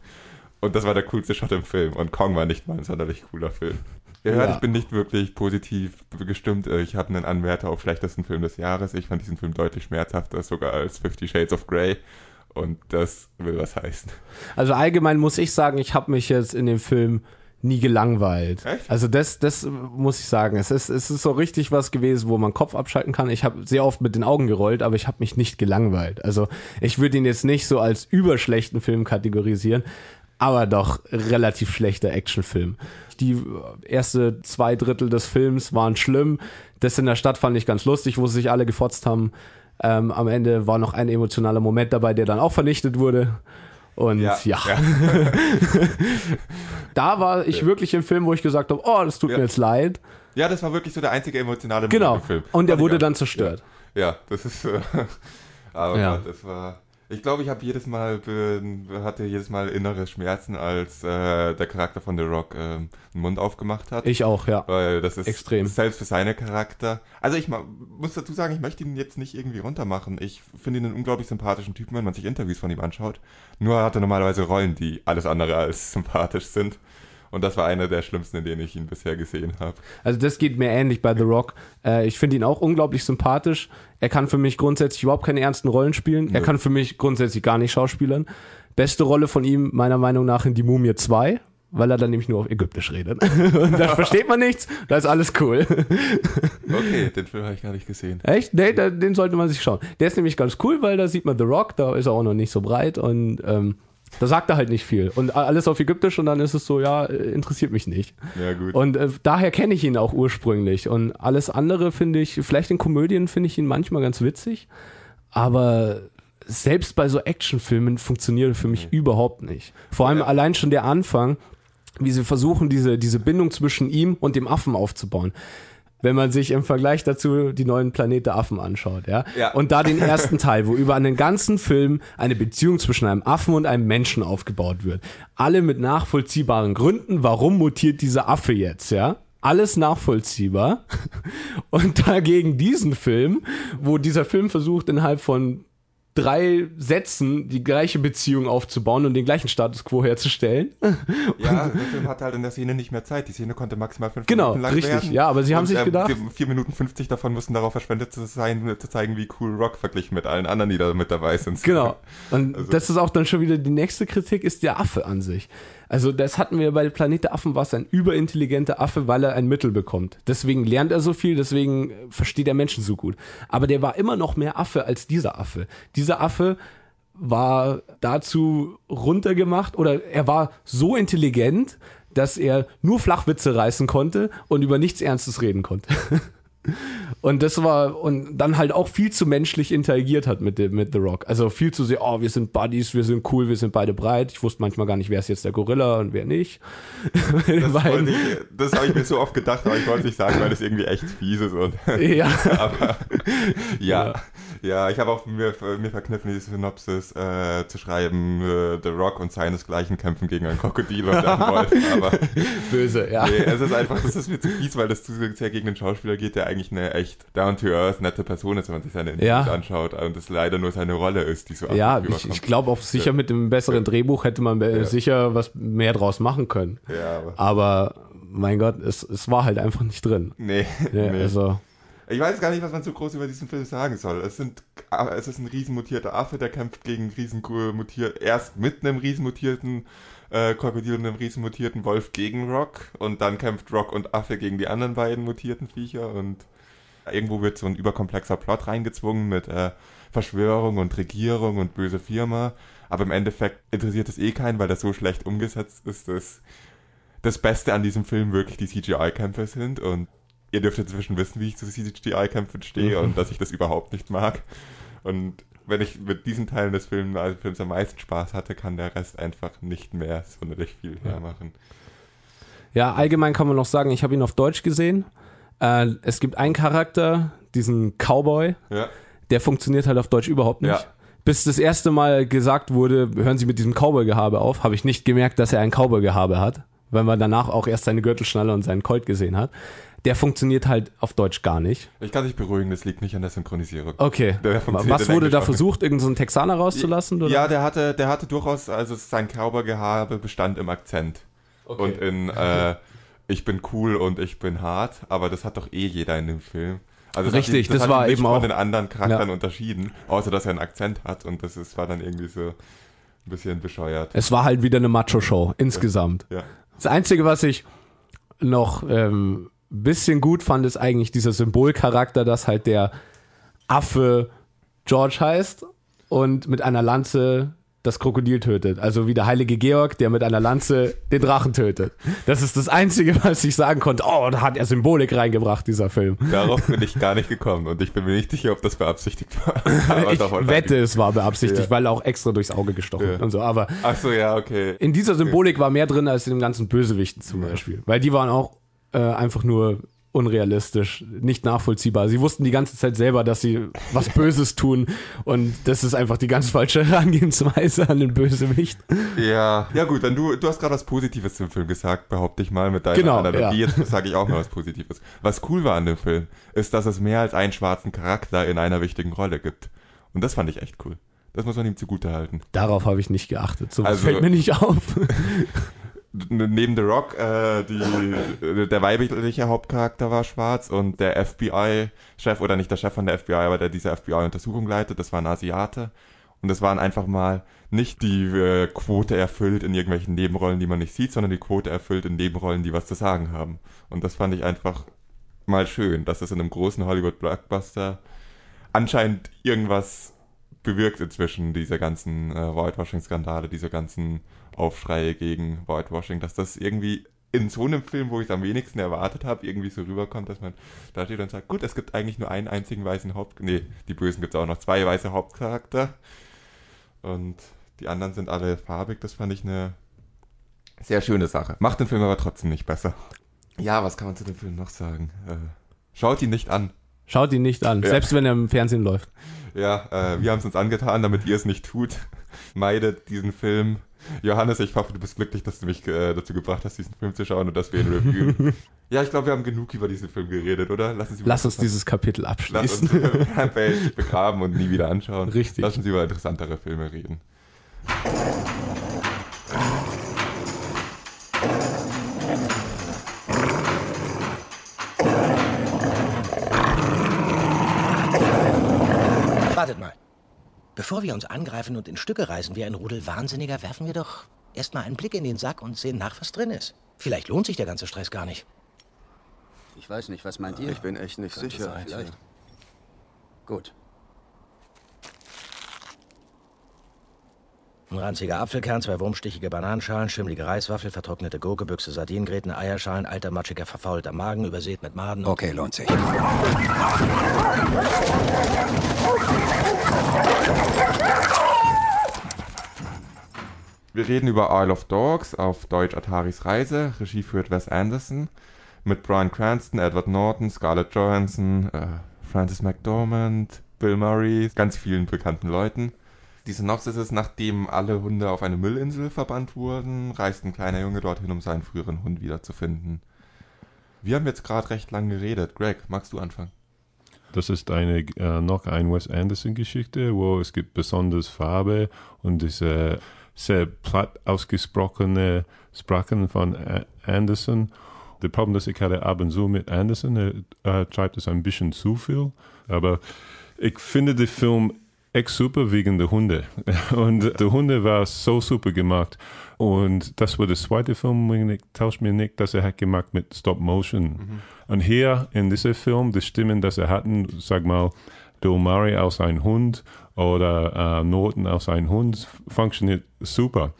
S1: Und das war der coolste Shot im Film. Und Kong war nicht mal ein sonderlich cooler Film. Ihr hört,
S2: Ja.
S1: ich bin nicht wirklich positiv gestimmt. Ich habe einen Anwärter auf schlechtesten Film des Jahres. Ich fand diesen Film deutlich schmerzhafter, sogar als Fifty Shades of Grey. Und das will was heißen.
S2: Also allgemein muss ich sagen, ich habe mich jetzt in dem Film nie gelangweilt.
S1: Echt?
S2: Also das, das muss ich sagen. Es ist, es ist so richtig was gewesen, wo man Kopf abschalten kann. Ich habe sehr oft mit den Augen gerollt, aber ich habe mich nicht gelangweilt. Also ich würde ihn jetzt nicht so als überschlechten Film kategorisieren, aber doch relativ schlechter Actionfilm. Die erste zwei Drittel des Films waren schlimm. Das in der Stadt fand ich ganz lustig, wo sie sich alle gefotzt haben. Ähm, am Ende war noch ein emotionaler Moment dabei, der dann auch vernichtet wurde. Und ja, da war ich wirklich im Film, wo ich gesagt habe, oh, das tut
S1: Ja.
S2: mir jetzt leid.
S1: Ja, das war wirklich so der einzige emotionale Moment
S2: Genau.
S1: im Film.
S2: Und er
S1: Fand ich
S2: wurde dann zerstört.
S1: Ja, das ist. Äh, aber
S2: Ja.
S1: das war. Ich glaube, ich habe jedes Mal hatte jedes Mal innere Schmerzen, als äh, der Charakter von The Rock ähm, den Mund aufgemacht hat.
S2: Ich auch, ja.
S1: Weil das ist
S2: Extrem.
S1: selbst für seine Charakter. Also ich muss dazu sagen, ich möchte ihn jetzt nicht irgendwie runtermachen. Ich finde ihn einen unglaublich sympathischen Typen, wenn man sich Interviews von ihm anschaut. Nur hat er normalerweise Rollen, die alles andere als sympathisch sind. Und das war einer der schlimmsten, in denen ich ihn bisher gesehen habe.
S2: Also das geht mir ähnlich bei The Rock. Äh, ich finde ihn auch unglaublich sympathisch. Er kann für mich grundsätzlich überhaupt keine ernsten Rollen spielen. Er
S1: Nö.
S2: kann für mich grundsätzlich gar nicht schauspielern. Beste Rolle von ihm meiner Meinung nach in Die Mumie 2, weil er dann nämlich nur auf Ägyptisch redet. Und da versteht man nichts, da ist alles cool.
S1: Okay, den Film habe ich gar nicht gesehen.
S2: Echt? Nee, da, den sollte man sich schauen. Der ist nämlich ganz cool, weil da sieht man The Rock, da ist er auch noch nicht so breit und ähm, da sagt er halt nicht viel. Und alles auf Ägyptisch und dann ist es so, ja, äh, interessiert mich nicht.
S1: Ja, gut.
S2: Und äh, daher kenne ich ihn auch ursprünglich. Und alles andere finde ich, vielleicht in Komödien finde ich ihn manchmal ganz witzig, aber selbst bei so Actionfilmen funktioniert er für mich überhaupt nicht. Vor allem
S1: Ja.
S2: allein schon der Anfang, wie sie versuchen, diese, diese Bindung zwischen ihm und dem Affen aufzubauen. Wenn man sich im Vergleich dazu die neuen Planet der Affen anschaut, ja?
S1: Ja.
S2: Und da den ersten Teil, wo über einen ganzen Film eine Beziehung zwischen einem Affen und einem Menschen aufgebaut wird. Alle mit nachvollziehbaren Gründen, warum mutiert dieser Affe jetzt, ja? Alles nachvollziehbar. Und dagegen diesen Film, wo dieser Film versucht, innerhalb von drei Sätzen die gleiche Beziehung aufzubauen und den gleichen Status quo herzustellen.
S1: Ja, der Film hatte halt in der Szene nicht mehr Zeit. Die Szene konnte maximal fünf
S2: Genau,
S1: Minuten lang
S2: richtig.
S1: werden.
S2: Ja, aber sie haben
S1: Und,
S2: sich
S1: ähm,
S2: gedacht-
S1: die Vier Minuten 50 davon mussten darauf verschwendet zu sein, zu zeigen, wie cool Rock verglichen mit allen anderen, die da mit dabei sind.
S2: Genau. Und
S1: Also-
S2: das ist auch dann schon wieder die nächste Kritik, ist der Affe an sich. Also das hatten wir bei Planet der Affen, war es ein überintelligenter Affe, weil er ein Mittel bekommt. Deswegen lernt er so viel, deswegen äh, versteht er Menschen so gut. Aber der war immer noch mehr Affe als dieser Affe. Dieser Affe war dazu runtergemacht oder er war so intelligent, dass er nur Flachwitze reißen konnte und über nichts Ernstes reden konnte. Und das war, und dann halt auch viel zu menschlich interagiert hat mit, dem, mit The Rock. Also viel zu sehr, oh, wir sind Buddies, wir sind cool, wir sind beide breit. Ich wusste manchmal gar nicht, wer ist jetzt der Gorilla und wer nicht.
S1: Das, ich, das habe ich mir so oft gedacht, aber ich wollte es nicht sagen, weil es irgendwie echt fies ist. Und
S2: ja.
S1: aber ja, ja, ich habe auch mir, mir verkniffen, diese Synopsis äh, zu schreiben, äh, The Rock und seinesgleichen kämpfen gegen ein Krokodil und einen Wolf. Aber
S2: Böse, ja.
S1: nee, es ist einfach, das ist mir zu fies, weil das zu sehr gegen den Schauspieler geht, der eigentlich eine echt down-to-earth, nette Person ist, wenn man sich seine
S2: Ja.
S1: Interviews anschaut und es leider nur seine Rolle ist, die so
S2: Ja, ich, ich glaube auch sicher mit dem besseren Drehbuch hätte man äh, sicher was mehr draus machen können.
S1: Ja, aber
S2: Aber mein Gott, es, es war halt einfach nicht drin.
S1: nee,
S2: Ja,
S1: nee.
S2: Also,
S1: Ich weiß gar nicht, was man so groß über diesen Film sagen soll. Es, sind, es ist ein riesenmutierter Affe, der kämpft gegen riesenmutiert, erst mit einem riesenmutierten äh, Krokodil und einem riesenmutierten Wolf gegen Rock und dann kämpft Rock und Affe gegen die anderen beiden mutierten Viecher und irgendwo wird so ein überkomplexer Plot reingezwungen mit äh, Verschwörung und Regierung und böse Firma. Aber im Endeffekt interessiert es eh keinen, weil das so schlecht umgesetzt ist, dass das Beste an diesem Film wirklich die CGI-Kämpfe sind und ihr dürft inzwischen wissen, wie ich zu CGI-Kämpfen stehe und dass ich das überhaupt nicht mag. Und wenn ich mit diesen Teilen des Films, also Films am meisten Spaß hatte, kann der Rest einfach nicht mehr sonderlich viel hermachen.
S2: ja, allgemein kann man noch sagen, ich habe ihn auf Deutsch gesehen. Äh, es gibt einen Charakter, diesen Cowboy,
S1: Ja.
S2: der funktioniert halt auf Deutsch überhaupt nicht.
S1: Ja.
S2: Bis das erste Mal gesagt wurde, hören Sie mit diesem Cowboy-Gehabe auf, habe ich nicht gemerkt, dass er ein Cowboy-Gehabe hat, weil man danach auch erst seine Gürtelschnalle und seinen Colt gesehen hat. Der funktioniert halt auf Deutsch gar nicht.
S1: Ich kann dich beruhigen, das liegt nicht an der Synchronisierung.
S2: Okay.
S1: Der
S2: Was wurde da versucht, irgendeinen Texaner rauszulassen? Oder?
S1: Ja, der hatte, der hatte durchaus, also sein Cowboy-Gehabe bestand im Akzent. Und in äh, ich bin cool und ich bin hart, aber das hat doch eh jeder in dem Film. Also das
S2: Richtig,
S1: hat ihn,
S2: das
S1: hat
S2: war eben
S1: von
S2: auch-
S1: den anderen Charakteren
S2: Ja.
S1: unterschieden, außer dass er einen Akzent hat und das ist, war dann irgendwie so ein bisschen bescheuert.
S2: Es war halt wieder eine Macho-Show insgesamt.
S1: Ja.
S2: Das Einzige, was ich noch ähm, bisschen gut fand, ist eigentlich dieser Symbolcharakter, dass halt der Affe George heißt und mit einer Lanze das Krokodil tötet. Also wie der heilige Georg, der mit einer Lanze den Drachen tötet. Das ist das Einzige, was ich sagen konnte. Oh, da hat er Symbolik reingebracht, dieser Film.
S1: Darauf bin ich gar nicht gekommen und ich bin mir nicht sicher, ob das beabsichtigt war. Aber
S2: ich wette, es war beabsichtigt,
S1: Ja.
S2: weil er auch extra durchs Auge gestochen
S1: Ja.
S2: und so. Aber
S1: Ach so, ja, okay.
S2: in dieser Symbolik war mehr drin als in den ganzen Bösewichten zum Beispiel. Weil die waren auch äh, einfach nur unrealistisch, nicht nachvollziehbar. Sie wussten die ganze Zeit selber, dass sie was Böses tun und das ist einfach die ganz falsche Herangehensweise an den Bösewicht.
S1: Ja, ja gut, wenn du, du hast gerade was Positives zum Film gesagt, behaupte ich mal mit deiner
S2: Genau,
S1: Analogie.
S2: ja.
S1: Jetzt sage ich auch mal was Positives. Was cool war an dem Film, ist, dass es mehr als einen schwarzen Charakter in einer wichtigen Rolle gibt. Und das fand ich echt cool. Das muss man ihm zugute halten.
S2: Darauf habe ich nicht geachtet. So
S1: Also-
S2: fällt mir nicht auf.
S1: N- Neben The Rock, äh, die, äh, der weibliche Hauptcharakter war schwarz und der FBI-Chef, oder nicht der Chef von der FBI, aber der diese FBI-Untersuchung leitet, das war ein Asiate. Und das waren einfach mal nicht die äh, Quote erfüllt in irgendwelchen Nebenrollen, die man nicht sieht, sondern die Quote erfüllt in Nebenrollen, die was zu sagen haben. Und das fand ich einfach mal schön, dass es in einem großen Hollywood-Blockbuster anscheinend irgendwas bewirkt inzwischen, diese ganzen äh, Whitewashing-Skandale, diese ganzen Aufschreie gegen Whitewashing, dass das irgendwie in so einem Film, wo ich es am wenigsten erwartet habe, irgendwie so rüberkommt, dass man da steht und sagt, gut, es gibt eigentlich nur einen einzigen weißen Haupt... Nee, die Bösen gibt es auch noch, zwei weiße Hauptcharakter und die anderen sind alle farbig, das fand ich eine Sehr schöne Sache. Macht den Film aber trotzdem nicht besser. Ja, was kann man zu dem Film noch sagen? Äh, schaut ihn nicht an.
S2: Schaut ihn nicht an,
S1: Ja.
S2: selbst wenn er im Fernsehen läuft.
S1: Ja, äh, wir haben es uns angetan, damit ihr es nicht tut. Meidet diesen Film. Johannes, ich hoffe, du bist glücklich, dass du mich äh, dazu gebracht hast, diesen Film zu schauen und dass wir ihn reviewen. ja, ich glaube, wir haben genug über diesen Film geredet, oder? Lassen Sie
S2: Lass uns dieses Kapitel
S1: Lass
S2: abschließen.
S1: uns Rampage begraben und nie wieder anschauen.
S2: Richtig.
S1: Lassen Sie über interessantere Filme reden.
S7: Bevor wir uns angreifen und in Stücke reißen wie ein Rudel Wahnsinniger, werfen wir doch erstmal einen Blick in den Sack und sehen nach, was drin ist. Vielleicht lohnt sich der ganze Stress gar nicht.
S8: Ich weiß nicht, was meint ihr?
S9: Ich bin echt nicht
S8: Könnte
S9: sicher.
S8: sein, Vielleicht. Gut.
S7: Ein ranziger Apfelkern, zwei wurmstichige Bananenschalen, schimmlige Reiswaffel, vertrocknete Gurke, Büchse Sardinengräten, Eierschalen, alter, matschiger, verfaulter Magen, übersät mit Maden.
S8: Okay, lohnt sich.
S1: Wir reden über Isle of Dogs, auf Deutsch Ataris Reise. Regie führt Wes Anderson. Mit Brian Cranston, Edward Norton, Scarlett Johansson, äh, Francis McDormand, Bill Murray, ganz vielen bekannten Leuten. Die Synopsis ist, nachdem alle Hunde auf eine Müllinsel verbannt wurden, reist ein kleiner Junge dorthin, um seinen früheren Hund wiederzufinden. Wir haben jetzt gerade recht lang geredet. Greg, magst du anfangen?
S3: Das ist eine äh, noch eine Wes Anderson Geschichte, wo es gibt besonders Farbe und diese sehr platt ausgesprochene Sprachen von Anderson. Das Problem, das ich hatte ab und zu mit Anderson, er äh, schreibt es ein bisschen zu viel, aber ich finde den Film echt super wegen der Hunde. Und der Hunde war so super gemacht. Und das war der zweite Film, ich tausche mir nicht, dass er hat gemacht mit Stop Motion. Und hier in diesem Film, die Stimmen, dass er hatten, sag mal, Murray aus einem Hund oder äh, Norton aus einem Hund, funktioniert super.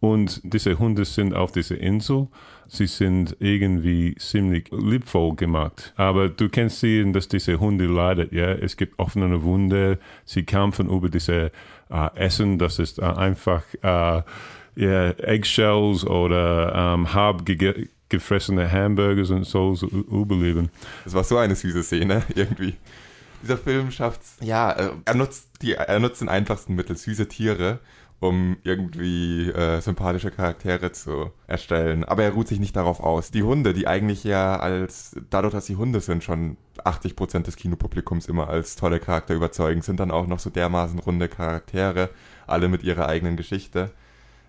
S3: Und diese Hunde sind auf dieser Insel. Sie sind irgendwie ziemlich liebvoll gemacht. Aber du kannst sehen, dass diese Hunde leiden. Ja, es gibt offene Wunde. Sie kämpfen über diese äh, Essen. Das ist äh, einfach äh, ja, Eggshells oder ähm, gege- gefressene Hamburgers und so, so überleben.
S1: Das war so eine süße Szene, irgendwie. Dieser Film schafft's. Ja, äh, er nutzt die, er nutzt den einfachsten Mittel, süße Tiere, um irgendwie äh, sympathische Charaktere zu erstellen. Aber er ruht sich nicht darauf aus. Die Hunde, die eigentlich ja als, dadurch, dass sie Hunde sind, schon 80% des Kinopublikums immer als tolle Charakter überzeugen, sind dann auch noch so dermaßen runde Charaktere, alle mit ihrer eigenen Geschichte,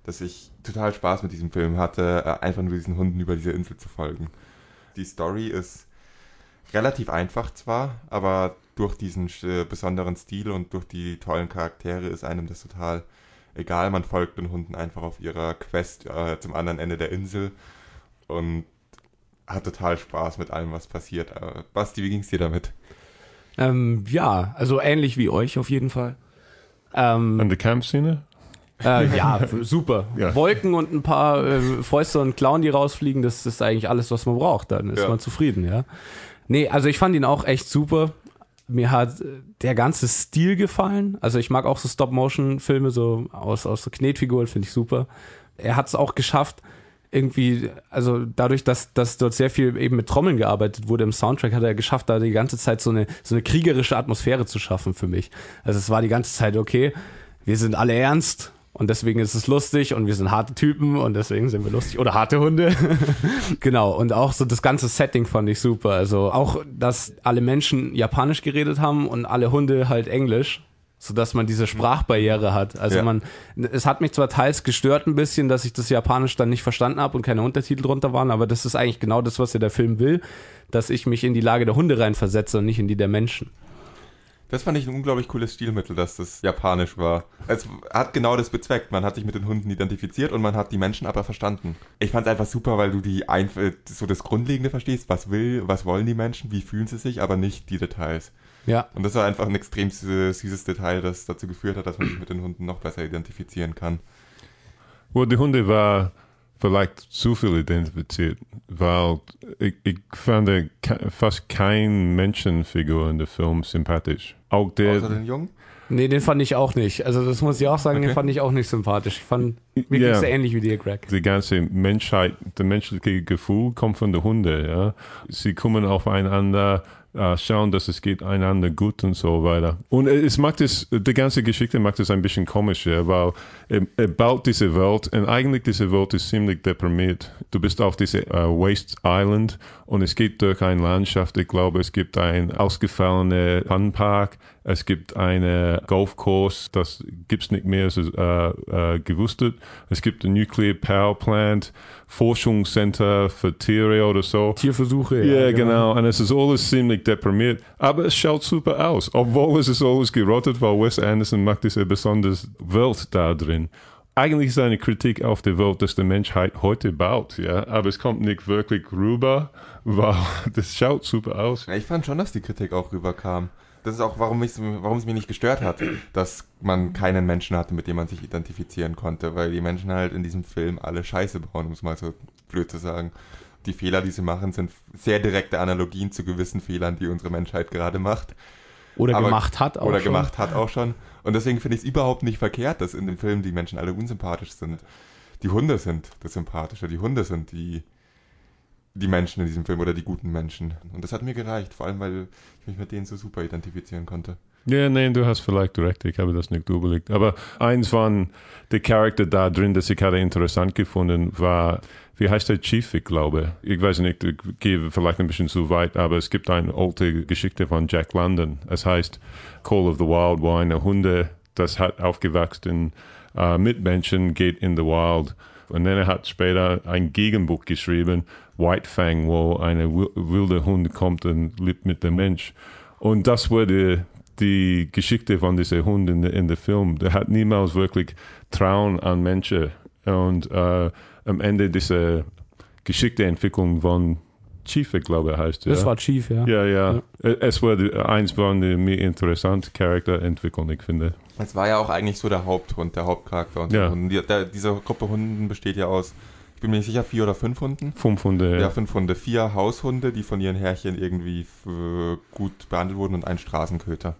S1: dass ich total Spaß mit diesem Film hatte, äh, einfach nur diesen Hunden über diese Insel zu folgen. Die Story ist relativ einfach zwar, aber durch diesen äh, besonderen Stil und durch die tollen Charaktere ist einem das total egal. Man folgt den Hunden einfach auf ihrer Quest äh, zum anderen Ende der Insel und hat total Spaß mit allem, was passiert. Äh, Basti, wie ging's dir damit?
S2: Ähm, ja, also ähnlich wie euch auf jeden Fall. Ähm,
S3: Und die Kampfszene?
S2: Äh, ja, super.
S3: Ja.
S2: Wolken und ein paar äh, Fäuste und Klauen, die rausfliegen, das ist eigentlich alles, was man braucht. Dann ist
S1: Ja.
S2: man zufrieden, ja. Nee, also ich fand ihn auch echt super. Mir hat äh, der ganze Stil gefallen. Also ich mag auch so Stop-Motion-Filme, so aus, aus so Knetfiguren, finde ich super. Er hat es auch geschafft, irgendwie, also dadurch, dass, dass dort sehr viel eben mit Trommeln gearbeitet wurde im Soundtrack, hat er geschafft, da die ganze Zeit so eine, so eine kriegerische Atmosphäre zu schaffen für mich. Also es war die ganze Zeit, okay, wir sind alle ernst und deswegen ist es lustig und wir sind harte Typen und deswegen sind wir lustig oder harte Hunde. genau. Und auch so das ganze Setting fand ich super. Also auch, dass alle Menschen Japanisch geredet haben und alle Hunde halt Englisch. Sodass man diese Sprachbarriere hat. Also
S1: Ja.
S2: man, es hat mich zwar teils gestört ein bisschen, dass ich das Japanisch dann nicht verstanden habe und keine Untertitel drunter waren, aber das ist eigentlich genau das, was ja der Film will, dass ich mich in die Lage der Hunde reinversetze und nicht in die der Menschen.
S1: Das fand ich ein unglaublich cooles Stilmittel, dass das japanisch war. Es hat genau das bezweckt. Man hat sich mit den Hunden identifiziert und man hat die Menschen aber verstanden. Ich fand es einfach super, weil du die ein, so das Grundlegende verstehst. Was will, was wollen die Menschen, wie fühlen sie sich, aber nicht die Details.
S2: Ja.
S1: Und das war einfach ein extrem süßes Detail, das dazu geführt hat, dass man sich mit den Hunden noch besser identifizieren kann.
S3: Wo die Hunde war vielleicht zu viel identifiziert, weil ich, ich fand ke- fast kein Menschenfigur in dem Film sympathisch. Auch der,
S1: Außer den Jungen?
S2: Nee, den fand ich auch nicht. Also das muss ich auch sagen, den
S1: Okay.
S2: fand ich auch nicht sympathisch. Ich fand, mir ging's sehr ähnlich wie dir, Greg.
S3: die ganze Menschheit, das menschliche Gefühl kommt von den Hunden. Ja? Sie kommen aufeinander, schauen, dass es geht einander gut und so weiter. Und es macht es, die ganze Geschichte macht es ein bisschen komisch, ja, weil er, er baut diese Welt und eigentlich diese Welt ist ziemlich deprimiert. Du bist auf diese äh, Waste Island und es geht durch eine Landschaft. Ich glaube, es gibt ein ausgefallener Funpark, es gibt eine Golfkurs, das gibt's nicht mehr, es ist äh, äh, gewusstet. Es gibt ein Nuclear Power Plant, Forschungscenter für Tiere oder so.
S2: Tierversuche.
S3: Ja, genau. Und es ist alles ziemlich deprimiert. Aber es schaut super aus. Obwohl es ist alles gerottet, weil Wes Anderson macht diese besondere Welt da drin. Eigentlich ist eine Kritik auf die Welt, dass die Menschheit heute baut, ja. Aber es kommt nicht wirklich rüber, weil das schaut super aus.
S1: Ja, ich fand schon, dass die Kritik auch rüberkam. Das ist auch, warum, warum es mich nicht gestört hat, dass man keinen Menschen hatte, mit dem man sich identifizieren konnte, weil die Menschen halt in diesem Film alle Scheiße bauen, um es mal so blöd zu sagen. Die Fehler, die sie machen, sind sehr direkte Analogien zu gewissen Fehlern, die unsere Menschheit gerade macht.
S2: Oder
S1: Aber-
S2: gemacht hat auch
S1: oder
S2: schon.
S1: gemacht hat auch schon. Und deswegen finde ich es überhaupt nicht verkehrt, dass in dem Film die Menschen alle unsympathisch sind. Die Hunde sind das Sympathische, die Hunde sind die, die Menschen in diesem Film oder die guten Menschen. Und das hat mir gereicht, vor allem weil ich mich mit denen so super identifizieren konnte.
S3: Ja, nein, du hast vielleicht recht, ich habe das nicht überlegt. Aber eins von den Charakter da drin, das ich hatte interessant gefunden, war, wie heißt der Chief, ich glaube. Ich weiß nicht, ich gehe vielleicht ein bisschen zu weit, aber es gibt eine alte Geschichte von Jack London. Es heißt Call of the Wild, wo eine Hunde, das hat aufgewachsen äh, mit Menschen, geht in the Wild. Und dann er hat später ein Gegenbuch geschrieben, White Fang, wo eine wi- wilde Hund kommt und lebt mit dem Mensch. Und das wurde die Geschichte von diesem Hund in, in dem Film. Der hat niemals wirklich Trauen an Menschen. Und äh, am Ende dieser Geschichteentwicklung von Chief, ich glaube, er heißt
S2: Das
S3: ja.
S2: war Chief, ja.
S3: ja, ja. Es war die, eins von den mir interessanten Charakterentwicklungen, ich finde.
S1: Es war ja auch eigentlich so der Haupthund, der Hauptcharakter. Und
S3: Ja.
S1: die, der, diese Gruppe Hunden besteht ja aus, ich bin mir nicht sicher, vier oder fünf Hunden.
S3: Fünf Hunde.
S1: Ja, fünf Hunde. Vier Haushunde, die von ihren Herrchen irgendwie f- gut behandelt wurden und ein Straßenköter.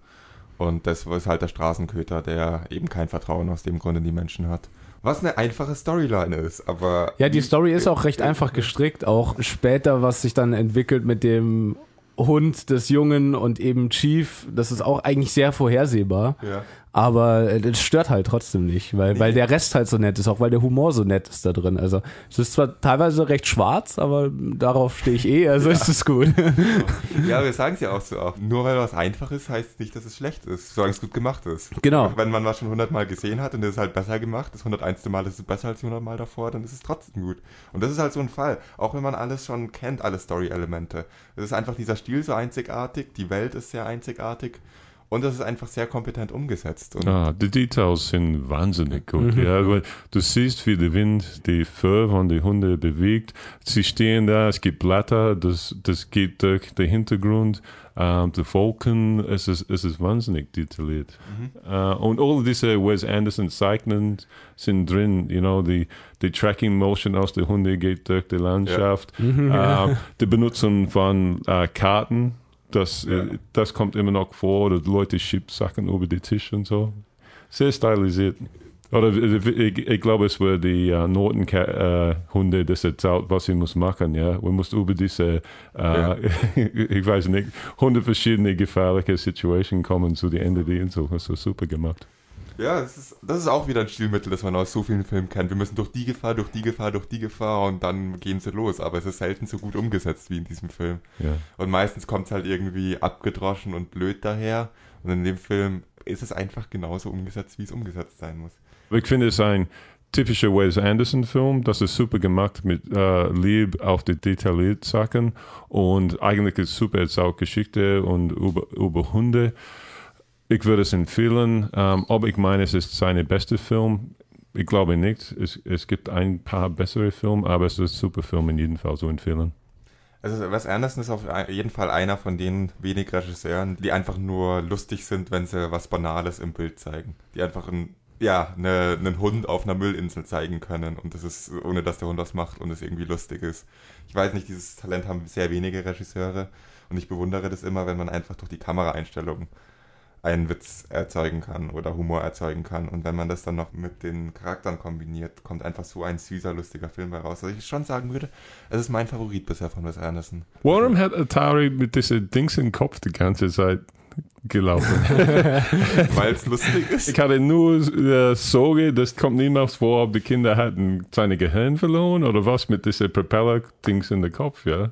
S1: Und das ist halt der Straßenköter, der eben kein Vertrauen aus dem Grund in die Menschen hat. Was eine einfache Storyline ist, aber.
S2: Ja, die Story ist auch recht einfach gestrickt. Auch später, was sich dann entwickelt mit dem Hund des Jungen und eben Chief, das ist auch eigentlich sehr vorhersehbar.
S1: Ja.
S2: Aber äh, das stört halt trotzdem nicht, weil, weil der Rest halt so nett ist, auch weil der Humor so nett ist da drin. Also es ist zwar teilweise recht schwarz, aber darauf stehe ich eh, also ist es gut.
S1: Ja, wir sagen es ja auch so oft. Nur weil was einfach ist, heißt nicht, dass es schlecht ist, solange es gut gemacht ist.
S2: Genau.
S1: Wenn man was schon hundertmal gesehen hat und es ist halt besser gemacht, das 101. Mal ist es besser als die 100 Mal davor, dann ist es trotzdem gut. Und das ist halt so ein Fall. Auch wenn man alles schon kennt, alle Story-Elemente. Es ist einfach dieser Stil so einzigartig, die Welt ist sehr einzigartig und es ist einfach sehr kompetent umgesetzt. Und
S3: Ah, die Details sind wahnsinnig gut. Ja, weil du siehst, wie der Wind die Fur von den Hunden bewegt. Sie stehen da, es gibt Blätter, das, das geht durch den Hintergrund. Ähm, die Wolken, es ist, es ist wahnsinnig detailliert. Äh, und all diese Wes Anderson Zeichnen sind drin, you know, die, die Tracking Motion aus der Hunde geht durch die Landschaft. Äh, die Benutzung von äh, Karten, das, äh, das kommt immer noch vor, oder Leute schieben Sachen über den Tisch und so. Sehr stilisiert. Oder äh, ich, ich glaube, es war die äh, Notenhunde, das erzählt, was sie muss machen. Ja, wir mussten über diese, äh, ich weiß nicht, hundert verschiedene gefährliche Situationen kommen zu dem Ende der Insel. Das war super gemacht.
S1: Ja, das ist, das ist auch wieder ein Stilmittel, das man aus so vielen Filmen kennt. Wir müssen durch die Gefahr, durch die Gefahr, durch die Gefahr und dann gehen sie los. Aber es ist selten so gut umgesetzt wie in diesem Film.
S3: Ja.
S1: Und meistens kommt es halt irgendwie abgedroschen und blöd daher. Und in dem Film ist es einfach genauso umgesetzt, wie es umgesetzt sein muss.
S3: Ich finde es ein typischer Wes Anderson-Film. Das ist super gemacht mit äh, Liebe auf die detaillierten Sachen und eigentlich ist super erzählt Geschichte und über, über Hunde. Ich würde es empfehlen, ähm, ob ich meine, es ist sein bester Film. Ich glaube nicht. Es, es gibt ein paar bessere Filme, aber es ist ein super Film in jedem Fall zu empfehlen.
S1: Also Wes Anderson ist auf jeden Fall einer von den wenig Regisseuren, die einfach nur lustig sind, wenn sie was Banales im Bild zeigen. Die einfach ein ja, eine, einen Hund auf einer Müllinsel zeigen können und das ist, ohne dass der Hund was macht und es irgendwie lustig ist. Ich weiß nicht, dieses Talent haben sehr wenige Regisseure und ich bewundere das immer, wenn man einfach durch die Kameraeinstellung einen Witz erzeugen kann oder Humor erzeugen kann. Und wenn man das dann noch mit den Charakteren kombiniert, kommt einfach so ein süßer, lustiger Film heraus. Also ich schon sagen würde, es ist mein Favorit bisher von Wes Anderson.
S3: Warum hat Atari mit diesen Dings im Kopf die ganze Zeit gelaufen?
S1: Weil es lustig ist.
S3: Ich hatte nur äh, Sorge, das kommt niemals vor, ob die Kinder hatten seine Gehirn verloren oder was mit diesen Propeller-Dings in den Kopf, ja.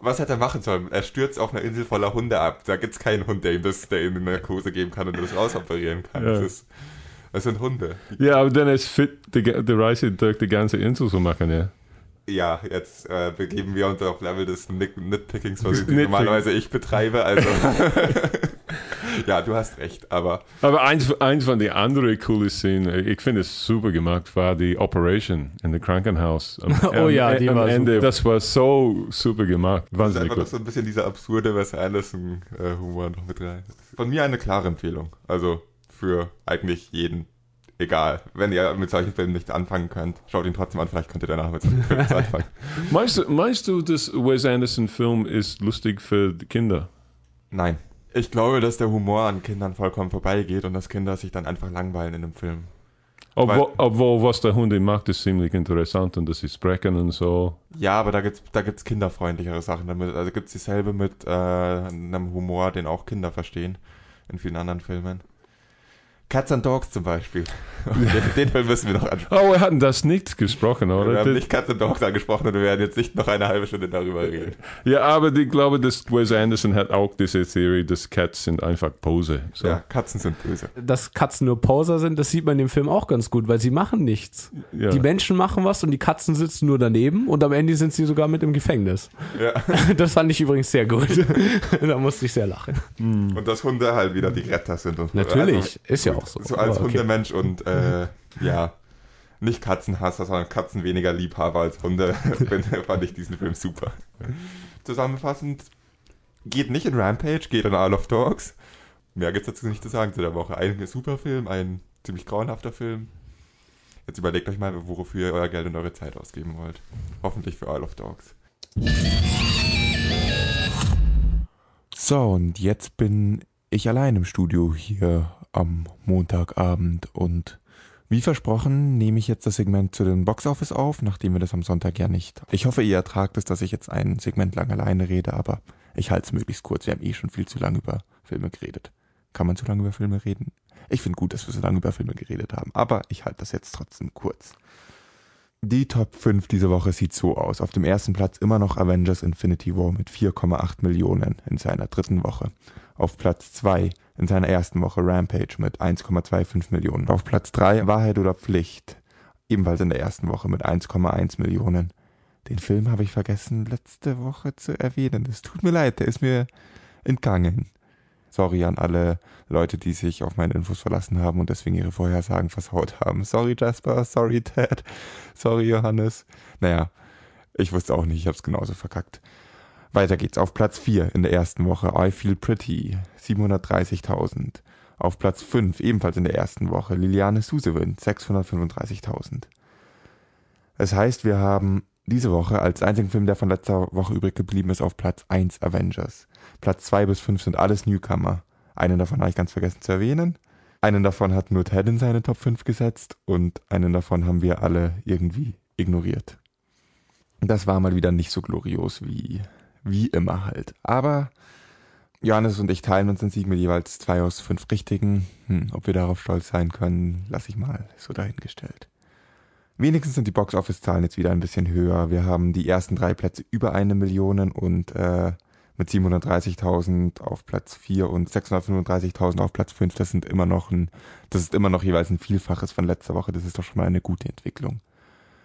S1: Was hätte er machen sollen? Er stürzt auf einer Insel voller Hunde ab. Da gibt es keinen Hund, der ihm das, der ihm eine Narkose geben kann und das rausoperieren kann.
S3: Ja.
S1: Das, ist, das sind Hunde.
S3: Ja, aber dann ist fit, die Reise durch die ganze Insel zu machen, ja.
S1: Ja, jetzt äh, begeben wir uns auf Level des Nit Nitpickings, was ich
S3: Nitpicking.
S1: normalerweise ich betreibe. Also ja, du hast recht, aber
S3: Aber eins, eins von den anderen coolen Szenen, ich finde es super gemacht, war die Operation in dem Krankenhaus. Am,
S2: Oh ja, die
S3: am
S2: war
S3: Ende.
S2: super.
S3: Das war so super gemacht.
S1: das ist
S3: Wahnsinnig
S1: einfach so ein bisschen dieser absurde Wes Anderson-Humor noch mit rein. Von mir eine klare Empfehlung. Also für eigentlich jeden. Egal. Wenn ihr mit solchen Filmen nicht anfangen könnt, schaut ihn trotzdem an. Vielleicht könnt ihr danach mit solchen Filmen anfangen.
S3: Meinst du, meinst du, dass Wes Anderson Film ist lustig für Kinder?
S1: Nein. Ich glaube, dass der Humor an Kindern vollkommen vorbeigeht und dass Kinder sich dann einfach langweilen in dem Film.
S3: Obwohl, obwohl was der Hund macht, ist ziemlich interessant und dass sie sprechen und so.
S1: Ja, aber da gibt's da gibt's kinderfreundlichere Sachen damit. Also gibt's dieselbe mit äh, einem Humor, den auch Kinder verstehen in vielen anderen Filmen. Cats and Dogs zum Beispiel. den, den Film müssen wir noch ansprechen.
S3: Oh, wir hatten das nicht gesprochen,
S1: Wir
S3: oder?
S1: haben nicht Cats and Dogs angesprochen und wir werden jetzt nicht noch eine halbe Stunde darüber reden.
S3: ja, aber ich glaube, dass Wes Anderson hat auch diese Theorie, dass Cats sind einfach Pose. So.
S1: Ja, Katzen sind böse.
S2: Dass Katzen nur Poser sind, das sieht man in dem Film auch ganz gut, weil sie machen nichts.
S3: Ja.
S2: Die Menschen machen was und die Katzen sitzen nur daneben und am Ende sind sie sogar mit im Gefängnis.
S1: Ja.
S2: Das fand ich übrigens sehr gut. da musste ich sehr lachen.
S1: Und dass Hunde halt wieder die Retter sind. Und
S2: Natürlich, ist ja auch so.
S1: So als
S2: okay.
S1: Hundemensch und äh, ja, nicht Katzenhasser, sondern Katzen weniger Liebhaber als Hunde, fand ich diesen Film super. Zusammenfassend, geht nicht in Rampage, geht in Isle of Dogs. Mehr gibt's dazu nicht zu sagen zu der Woche. Ein super Film, ein ziemlich grauenhafter Film. Jetzt überlegt euch mal, wofür ihr euer Geld und eure Zeit ausgeben wollt. Hoffentlich für Isle of Dogs. So, und jetzt bin ich allein im Studio hier am Montagabend und wie versprochen nehme ich jetzt das Segment zu den Boxoffice auf, nachdem wir das am Sonntag ja nicht. Ich hoffe, ihr ertragt es, dass ich jetzt ein Segment lang alleine rede, aber ich halte es möglichst kurz. Wir haben eh schon viel zu lange über Filme geredet. Kann man zu lange über Filme reden? Ich finde gut, dass wir so lange über Filme geredet haben, aber ich halte das jetzt trotzdem kurz. Die Top 5 diese Woche sieht so aus. Auf dem ersten Platz immer noch Avengers Infinity War mit 4,8 Millionen in seiner dritten Woche. Auf Platz 2 in seiner ersten Woche Rampage mit 1,25 Millionen. Auf Platz 3 Wahrheit oder Pflicht, ebenfalls in der ersten Woche mit 1,1 Millionen. Den Film habe ich vergessen letzte Woche zu erwähnen. Es tut mir leid, der ist mir entgangen. Sorry an alle Leute, die sich auf meine Infos verlassen haben und deswegen ihre Vorhersagen versaut haben. Sorry Jasper, sorry Ted, sorry Johannes. Naja, ich wusste auch nicht, ich hab's genauso verkackt. Weiter geht's. Auf Platz 4 in der ersten Woche I Feel Pretty, 730.000. Auf Platz 5, ebenfalls in der ersten Woche, Liliane Susewin, 635.000. Das heißt, wir haben diese Woche als einzigen Film, der von letzter Woche übrig geblieben ist, auf Platz 1 Avengers. Platz 2 bis 5 sind alles Newcomer. Einen davon habe ich ganz vergessen zu erwähnen. Einen davon hat nur Ted in seine Top 5 gesetzt und einen davon haben wir alle irgendwie ignoriert. Das war mal wieder nicht so glorios wie, wie immer halt. Aber Johannes und ich teilen uns in Sieg mit jeweils zwei aus fünf Richtigen. Hm, ob wir darauf stolz sein können, lasse ich mal so dahingestellt. Wenigstens sind die Box-Office-Zahlen jetzt wieder ein bisschen höher. Wir haben die ersten drei Plätze über eine Million und äh, mit 730.000 auf Platz 4 und 635.000 auf Platz 5. Das sind immer noch ein, das ist immer noch jeweils ein Vielfaches von letzter Woche. Das ist doch schon mal eine gute Entwicklung.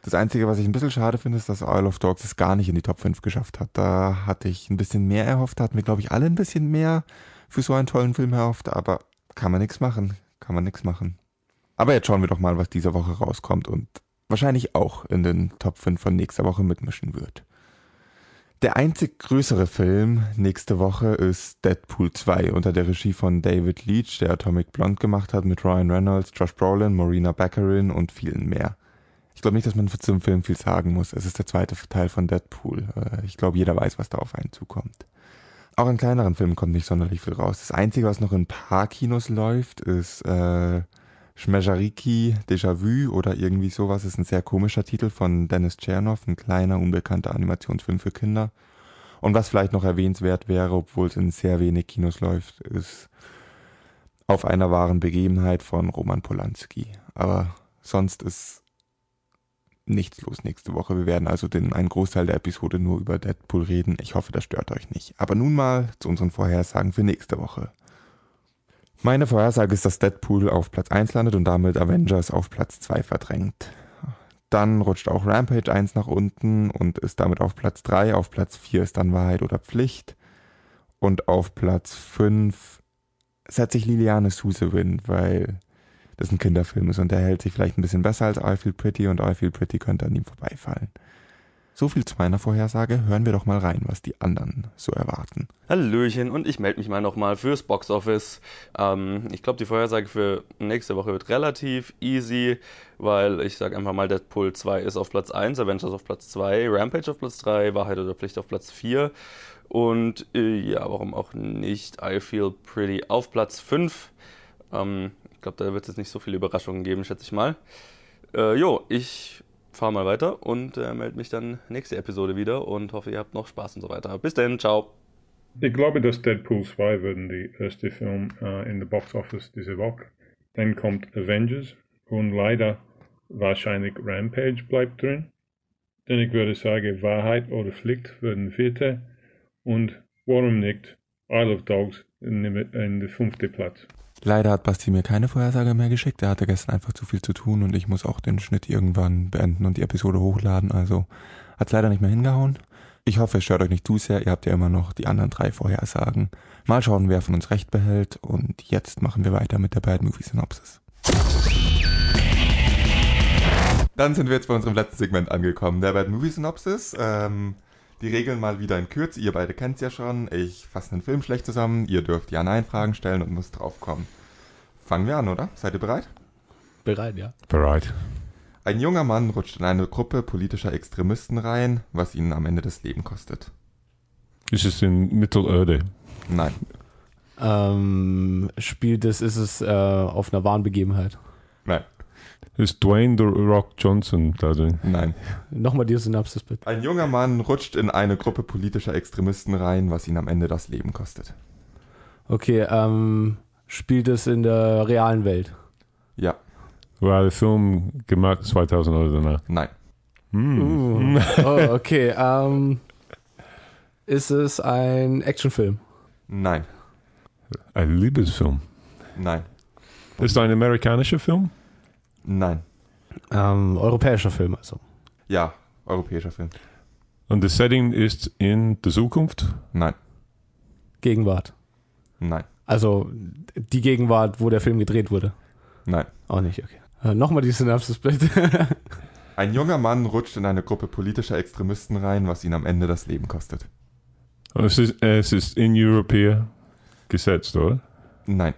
S1: Das Einzige, was ich ein bisschen schade finde, ist, dass Isle of Dogs es gar nicht in die Top 5 geschafft hat. Da hatte ich ein bisschen mehr erhofft, da hatten wir, glaube ich, alle ein bisschen mehr für so einen tollen Film erhofft, aber kann man nichts machen. Kann man nichts machen. Aber jetzt schauen wir doch mal, was diese Woche rauskommt und wahrscheinlich auch in den Top 5 von nächster Woche mitmischen wird. Der einzig größere Film nächste Woche ist Deadpool 2 unter der Regie von David Leach, der Atomic Blonde gemacht hat mit Ryan Reynolds, Josh Brolin, Marina Baccarin und vielen mehr. Ich glaube nicht, dass man zum Film viel sagen muss. Es ist der zweite Teil von Deadpool. Äh, Ich glaube, jeder weiß, was da auf einen zukommt. Auch in kleineren Filmen kommt nicht sonderlich viel raus. Das Einzige, was noch in ein paar Kinos läuft, ist äh, Schmejariki Déjà-vu oder irgendwie sowas. ist ein sehr komischer Titel von Dennis Chernoff, ein kleiner, unbekannter Animationsfilm für Kinder. Und was vielleicht noch erwähnenswert wäre, obwohl es in sehr wenig Kinos läuft, ist auf einer wahren Begebenheit von Roman Polanski. Aber sonst ist nichts los nächste Woche. Wir werden also den einen Großteil der Episode nur über Deadpool reden. Ich hoffe, das stört euch nicht. Aber nun mal zu unseren Vorhersagen für nächste Woche. Meine Vorhersage ist, dass Deadpool auf Platz 1 landet und damit Avengers auf Platz 2 verdrängt. Dann rutscht auch Rampage 1 nach unten und ist damit auf Platz 3. Auf Platz 4 ist dann Wahrheit oder Pflicht. Und auf Platz 5 setze ich Liliane Susewin, weil das ein Kinderfilm ist und der hält sich vielleicht ein bisschen besser als I Feel Pretty und I Feel Pretty könnte an ihm vorbeifallen. So viel zu meiner Vorhersage. Hören wir doch mal rein, was die anderen so erwarten.
S4: Hallöchen und ich melde mich mal nochmal fürs Boxoffice. Ähm, ich glaube, die Vorhersage für nächste Woche wird relativ easy, weil ich sage einfach mal, Deadpool 2 ist auf Platz 1, Avengers auf Platz 2, Rampage auf Platz 3, Wahrheit oder Pflicht auf Platz 4 und äh, ja, warum auch nicht I Feel Pretty auf Platz 5. Ähm, ich glaube, da wird es jetzt nicht so viele Überraschungen geben, schätze ich mal. Äh, jo, ich fahre mal weiter und äh, melde mich dann nächste Episode wieder und hoffe, ihr habt noch Spaß und so weiter. Bis dann, ciao.
S9: Ich glaube, dass Deadpool 2 werden die erste Film äh, in der Box Office diese Woche. Dann kommt Avengers und leider wahrscheinlich Rampage bleibt drin. Denn ich würde sagen, Wahrheit oder Pflicht werden vierte und warum nicht Isle of Dogs in der fünfte Platz.
S1: Leider hat Basti mir keine Vorhersage mehr geschickt. Er hatte gestern einfach zu viel zu tun und ich muss auch den Schnitt irgendwann beenden und die Episode hochladen. Also hat's leider nicht mehr hingehauen. Ich hoffe, es stört euch nicht zu sehr. Ihr habt ja immer noch die anderen drei Vorhersagen. Mal schauen, wer von uns recht behält. Und jetzt machen wir weiter mit der Bad Movie Synopsis. Dann sind wir jetzt bei unserem letzten Segment angekommen, der Bad Movie Synopsis. Ähm, die Regeln mal wieder in Kürze. Ihr beide kennt's ja schon. Ich fasse einen Film schlecht zusammen. Ihr dürft Ja-Nein-Fragen stellen und müsst draufkommen. Fangen wir an, oder? Seid ihr bereit?
S2: Bereit, ja.
S3: Bereit.
S1: Ein junger Mann rutscht in eine Gruppe politischer Extremisten rein, was ihn am Ende das Leben kostet.
S3: Ist es in Mittelerde?
S1: Nein.
S2: Ähm, spielt es, ist es äh, auf einer wahren Begebenheit?
S1: Nein.
S3: Ist Dwayne The Rock Johnson da drin?
S1: Nein.
S2: Nochmal die Synapsis bitte.
S1: Ein junger Mann rutscht in eine Gruppe politischer Extremisten rein, was ihn am Ende das Leben kostet.
S2: Okay, ähm, spielt es in der realen Welt?
S1: Ja.
S3: War der Film gemacht 2000 oder danach?
S1: Nein.
S3: Hm.
S2: Uh, oh, okay, ähm, ist es ein Actionfilm?
S1: Nein.
S3: Ein Liebesfilm.
S1: Nein.
S3: Ist ein amerikanischer Film?
S1: Nein.
S2: Ähm, europäischer Film also.
S1: Ja. Europäischer Film.
S3: Und das Setting ist in der Zukunft?
S1: Nein.
S2: Gegenwart.
S1: Nein.
S2: Also die Gegenwart, wo der Film gedreht wurde.
S1: Nein.
S2: Auch nicht, okay. Äh, Nochmal die Synapsis bitte.
S1: Ein junger Mann rutscht in eine Gruppe politischer Extremisten rein, was ihn am Ende das Leben kostet.
S3: Und Es ist, es ist in Europa gesetzt, oder?
S1: Nein.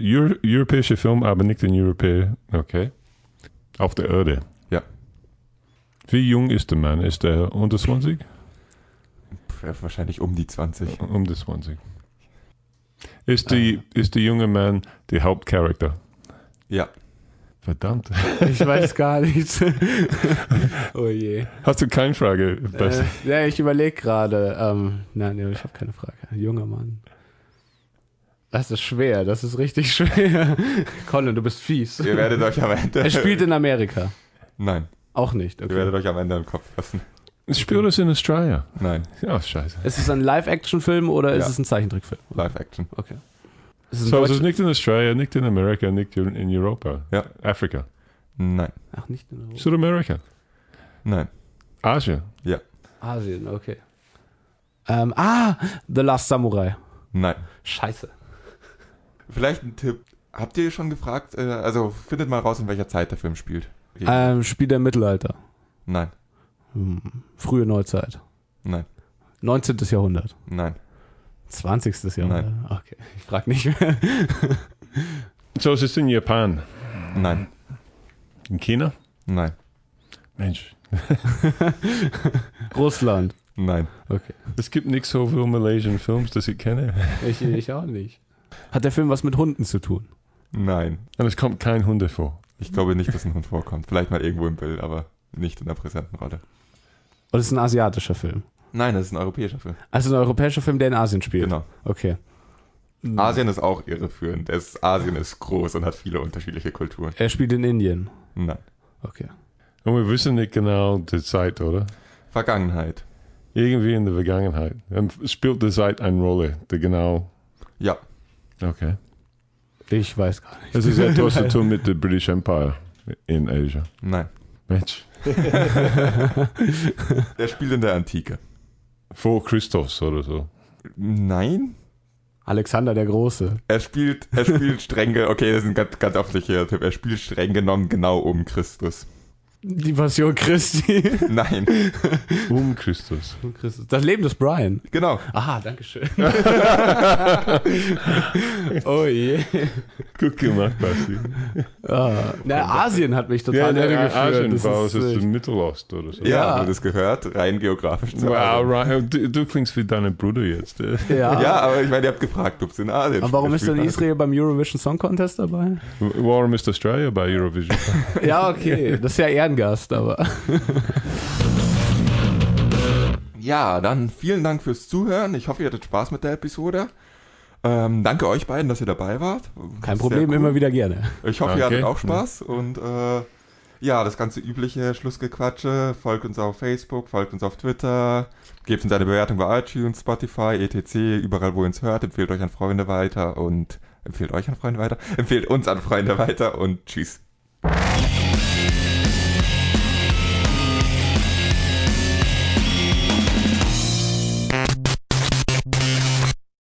S3: Euro, europäischer Film, aber nicht in Europa. Okay. Auf der Erde.
S1: Ja.
S3: Wie jung ist der Mann? Ist er unter 20?
S1: Pff, Wahrscheinlich um die 20.
S3: Um die 20. Ist, die, ist der junge Mann der Hauptcharakter?
S1: Ja.
S3: Verdammt.
S2: ich weiß gar nichts. oh je.
S3: Hast du keine Frage?
S2: Äh, ja, ich überlege gerade. Ähm, nein, nee, ich habe keine Frage. Ein junger Mann. Das ist schwer, das ist richtig schwer. Colin, du bist fies.
S1: Ihr werdet euch am Ende.
S2: Er spielt in Amerika.
S1: Nein.
S2: Auch nicht,
S1: Ihr werdet
S2: okay.
S1: euch am Ende im Kopf fassen.
S3: Spielt es in Australien?
S1: Nein.
S3: Ja, scheiße.
S2: Ist es ein Live-Action-Film oder ist
S1: Ja.
S2: es ein Zeichentrickfilm?
S1: Live-Action.
S2: Okay. Ist es
S3: So, es ist nicht in Australien, nicht in Amerika, nicht in in Europa.
S1: Ja.
S3: Afrika.
S1: Nein.
S2: Ach, nicht in Europa.
S3: Südamerika.
S1: Nein.
S3: Asien.
S1: Ja.
S2: Asien, okay. Ähm, ah, The Last Samurai.
S1: Nein.
S2: Scheiße.
S1: Vielleicht ein Tipp. Habt ihr schon gefragt? Äh, also findet mal raus, in welcher Zeit der Film spielt. Okay.
S2: Ähm, spielt er im Mittelalter.
S1: Nein.
S2: Hm, frühe Neuzeit.
S1: Nein.
S2: 19. Jahrhundert.
S1: Nein.
S2: 20. Jahrhundert. Okay, ich frage nicht mehr.
S3: So, es ist in Japan.
S1: Nein.
S3: In China?
S1: Nein.
S3: Mensch,
S2: Russland.
S1: Nein.
S2: Okay.
S3: es gibt nicht so viele Malaysian Films, dass ich kenne.
S2: Ich, ich auch nicht. Hat der Film was mit Hunden zu tun?
S1: Nein.
S3: Und es kommt kein Hunde vor.
S1: Ich glaube nicht, dass ein Hund vorkommt. Vielleicht mal irgendwo im Bild, aber nicht in der präsenten Rolle.
S2: Oder ist es ein asiatischer Film?
S1: Nein, das ist ein europäischer Film.
S2: Also ein europäischer Film, der in Asien spielt.
S1: Genau.
S2: Okay.
S1: Asien ist auch irreführend. Es, Asien ist groß und hat viele unterschiedliche Kulturen.
S2: Er spielt in Indien.
S1: Nein.
S2: Okay.
S3: Und wir wissen nicht genau die Zeit, oder?
S1: Vergangenheit.
S3: Irgendwie in der Vergangenheit. Und spielt die Zeit eine Rolle? Die genau.
S1: Ja.
S3: Okay.
S2: Ich weiß gar nicht.
S3: Es ist etwas zu tun mit dem British Empire in Asia.
S1: Nein.
S3: Mensch.
S1: Er spielt in der Antike.
S3: Vor Christus oder so.
S1: Nein.
S2: Alexander der Große.
S1: Er spielt, er spielt streng, okay, das ist ein ganz, ganz offensichtlicher Tipp. Er spielt streng genommen genau um Christus.
S2: Die Passion Christi.
S1: Nein.
S3: Um Christus.
S2: Christus. Das Leben des Brian.
S1: Genau.
S2: Aha, danke schön. oh je.
S3: Gut gemacht, Basti.
S2: Ah. Na, Asien hat mich total
S3: ja,
S2: irregeführt.
S3: Asien
S2: Das
S3: war
S2: ist, äh,
S3: der Mittelost oder so.
S1: Ja,
S2: Ja.
S1: ja. das gehört, rein geografisch zu
S3: Wow, right. Du, du klingst wie deine Bruder jetzt.
S2: ja.
S1: Ja, aber ich meine, ihr habt gefragt, ob es in Asien
S2: Aber warum ist denn Israel beim Eurovision Song Contest dabei?
S3: Warum ist Australia bei Eurovision?
S2: Ja, okay. Das ist ja Ehrengast, aber.
S1: Ja, dann vielen Dank fürs Zuhören. Ich hoffe, ihr hattet Spaß mit der Episode. Ähm, danke euch beiden, dass ihr dabei wart.
S2: Kein
S1: Sehr
S2: Problem,
S1: cool.
S2: immer wieder gerne.
S1: Ich hoffe, ihr
S3: Okay.
S1: hattet auch Spaß und äh, ja, das ganze übliche Schlussgequatsche. Folgt uns auf Facebook, folgt uns auf Twitter, gebt uns eine Bewertung bei iTunes, Spotify, etc., überall, wo ihr uns hört. Empfehlt euch an Freunde weiter und empfehlt euch an Freunde weiter. Empfehlt uns an Freunde weiter und tschüss.